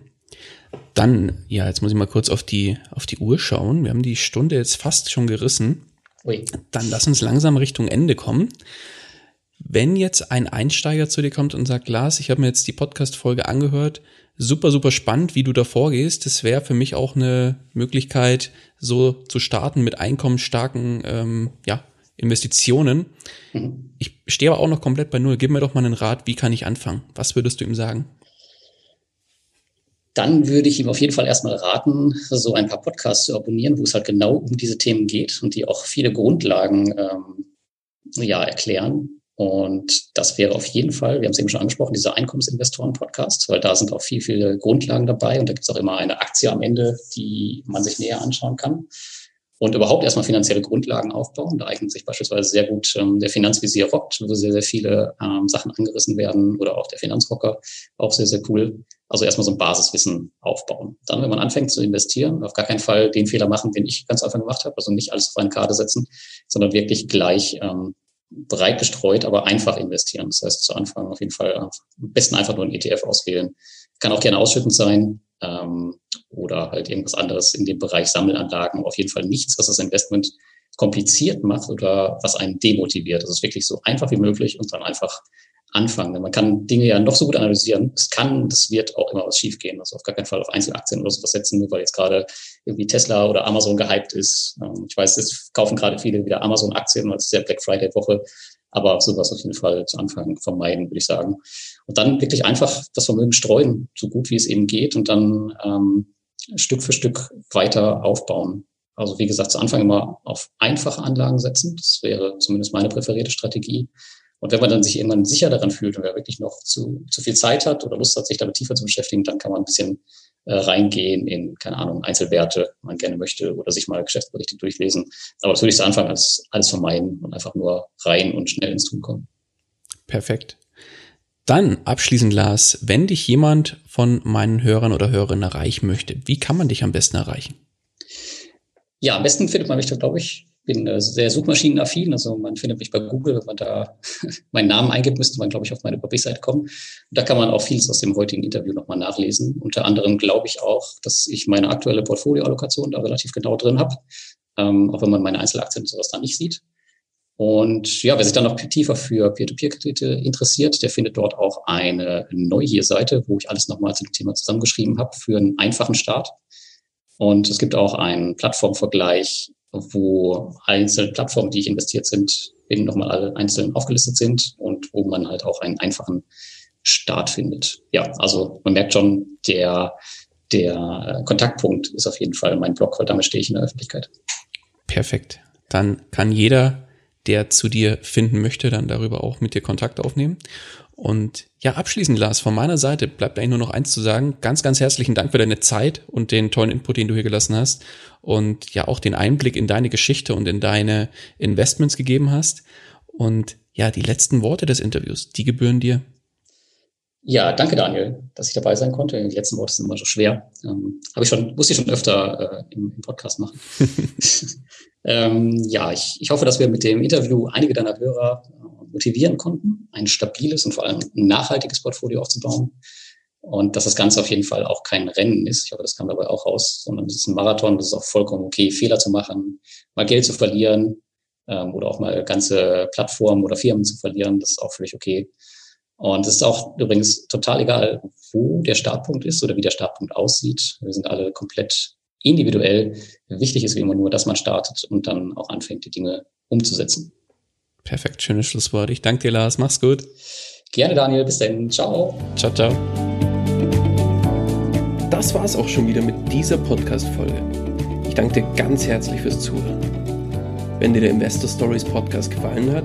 Dann, ja, jetzt muss ich mal kurz auf die, auf die Uhr schauen. Wir haben die Stunde jetzt fast schon gerissen. Ui. Dann lass uns langsam Richtung Ende kommen. Wenn jetzt ein Einsteiger zu dir kommt und sagt, Lars, ich habe mir jetzt die Podcast-Folge angehört, super, super spannend, wie du da vorgehst. Das wäre für mich auch eine Möglichkeit, so zu starten mit einkommensstarken ähm, ja, Investitionen. Mhm. Ich stehe aber auch noch komplett bei Null. Gib mir doch mal einen Rat, wie kann ich anfangen? Was würdest du ihm sagen? dann würde ich ihm auf jeden Fall erstmal raten, so ein paar Podcasts zu abonnieren, wo es halt genau um diese Themen geht und die auch viele Grundlagen ähm, ja, erklären. Und das wäre auf jeden Fall, wir haben es eben schon angesprochen, dieser Einkommensinvestoren-Podcast, weil da sind auch viel, viele Grundlagen dabei und da gibt es auch immer eine Aktie am Ende, die man sich näher anschauen kann. Und überhaupt erstmal finanzielle Grundlagen aufbauen. Da eignet sich beispielsweise sehr gut ähm, der Finanzvisier Rockt, wo sehr, sehr viele ähm, Sachen angerissen werden oder auch der Finanzrocker, auch sehr, sehr cool. Also erstmal so ein Basiswissen aufbauen. Dann, wenn man anfängt zu investieren, auf gar keinen Fall den Fehler machen, den ich ganz einfach gemacht habe. Also nicht alles auf eine Karte setzen, sondern wirklich gleich ähm, breit gestreut, aber einfach investieren. Das heißt, zu Anfang auf jeden Fall am besten einfach nur ein ETF auswählen. Kann auch gerne ausschüttend sein ähm, oder halt irgendwas anderes in dem Bereich Sammelanlagen. Auf jeden Fall nichts, was das Investment kompliziert macht oder was einen demotiviert. Das ist wirklich so einfach wie möglich und dann einfach anfangen. Man kann Dinge ja noch so gut analysieren. Es kann, es wird auch immer was schiefgehen. Also auf gar keinen Fall auf Einzelaktien oder sowas setzen, nur weil jetzt gerade irgendwie Tesla oder Amazon gehypt ist. Ähm, ich weiß, es kaufen gerade viele wieder Amazon-Aktien, weil es ist ja Black Friday-Woche. Aber sowas auf jeden Fall zu Anfang vermeiden, würde ich sagen. Und dann wirklich einfach das Vermögen streuen, so gut wie es eben geht und dann ähm, Stück für Stück weiter aufbauen. Also wie gesagt, zu Anfang immer auf einfache Anlagen setzen. Das wäre zumindest meine präferierte Strategie. Und wenn man dann sich irgendwann sicher daran fühlt und wer wirklich noch zu, zu viel Zeit hat oder Lust hat, sich damit tiefer zu beschäftigen, dann kann man ein bisschen äh, reingehen in, keine Ahnung, Einzelwerte, wenn man gerne möchte, oder sich mal Geschäftsberichte durchlesen. Aber das würde ich zu Anfang als alles vermeiden und einfach nur rein und schnell ins Tun kommen. Perfekt. Dann abschließend, Lars, wenn dich jemand von meinen Hörern oder Hörerinnen erreichen möchte, wie kann man dich am besten erreichen? Ja, am besten findet man mich da, glaube ich, bin äh, sehr suchmaschinenaffin, also man findet mich bei Google, wenn man da meinen Namen eingibt, müsste man, glaube ich, auf meine Website kommen. Da kann man auch vieles aus dem heutigen Interview nochmal nachlesen. Unter anderem glaube ich auch, dass ich meine aktuelle Portfolioallokation da relativ genau drin habe, ähm, auch wenn man meine Einzelaktien und sowas da nicht sieht. Und ja, wer sich dann noch tiefer für Peer-to-Peer-Kredite interessiert, der findet dort auch eine Neugier-Seite, wo ich alles nochmal zu dem Thema zusammengeschrieben habe für einen einfachen Start. Und es gibt auch einen Plattformvergleich wo einzelne Plattformen, die ich investiert sind, eben nochmal alle einzeln aufgelistet sind und wo man halt auch einen einfachen Start findet. Ja, also man merkt schon, der, der Kontaktpunkt ist auf jeden Fall mein Blog, weil damit stehe ich in der Öffentlichkeit. Perfekt. Dann kann jeder, der zu dir finden möchte, dann darüber auch mit dir Kontakt aufnehmen. Und ja, abschließend, Lars, von meiner Seite bleibt eigentlich nur noch eins zu sagen. Ganz, ganz herzlichen Dank für deine Zeit und den tollen Input, den du hier gelassen hast. Und ja, auch den Einblick in deine Geschichte und in deine Investments gegeben hast. Und ja, die letzten Worte des Interviews, die gebühren dir. Ja, danke Daniel, dass ich dabei sein konnte. Die letzten Worte sind immer so schwer. Ähm, Habe ich schon, musste ich schon öfter äh, im, im, Podcast machen. ähm, ja, ich, ich hoffe, dass wir mit dem Interview einige deiner Hörer motivieren konnten, ein stabiles und vor allem nachhaltiges Portfolio aufzubauen. Und dass das Ganze auf jeden Fall auch kein Rennen ist. Ich hoffe, das kam dabei auch raus, sondern es ist ein Marathon. Das ist auch vollkommen okay, Fehler zu machen, mal Geld zu verlieren ähm, oder auch mal ganze Plattformen oder Firmen zu verlieren. Das ist auch völlig okay. Und es ist auch übrigens total egal, wo der Startpunkt ist oder wie der Startpunkt aussieht. Wir sind alle komplett individuell. Wichtig ist wie immer nur, dass man startet und dann auch anfängt, die Dinge umzusetzen. Perfekt, schönes Schlusswort. Ich danke dir, Lars. Mach's gut. Gerne, Daniel. Bis dann. Ciao. Ciao, ciao. Das war's auch schon wieder mit dieser Podcast-Folge. Ich danke dir ganz herzlich fürs Zuhören. Wenn dir der Investor Stories Podcast gefallen hat,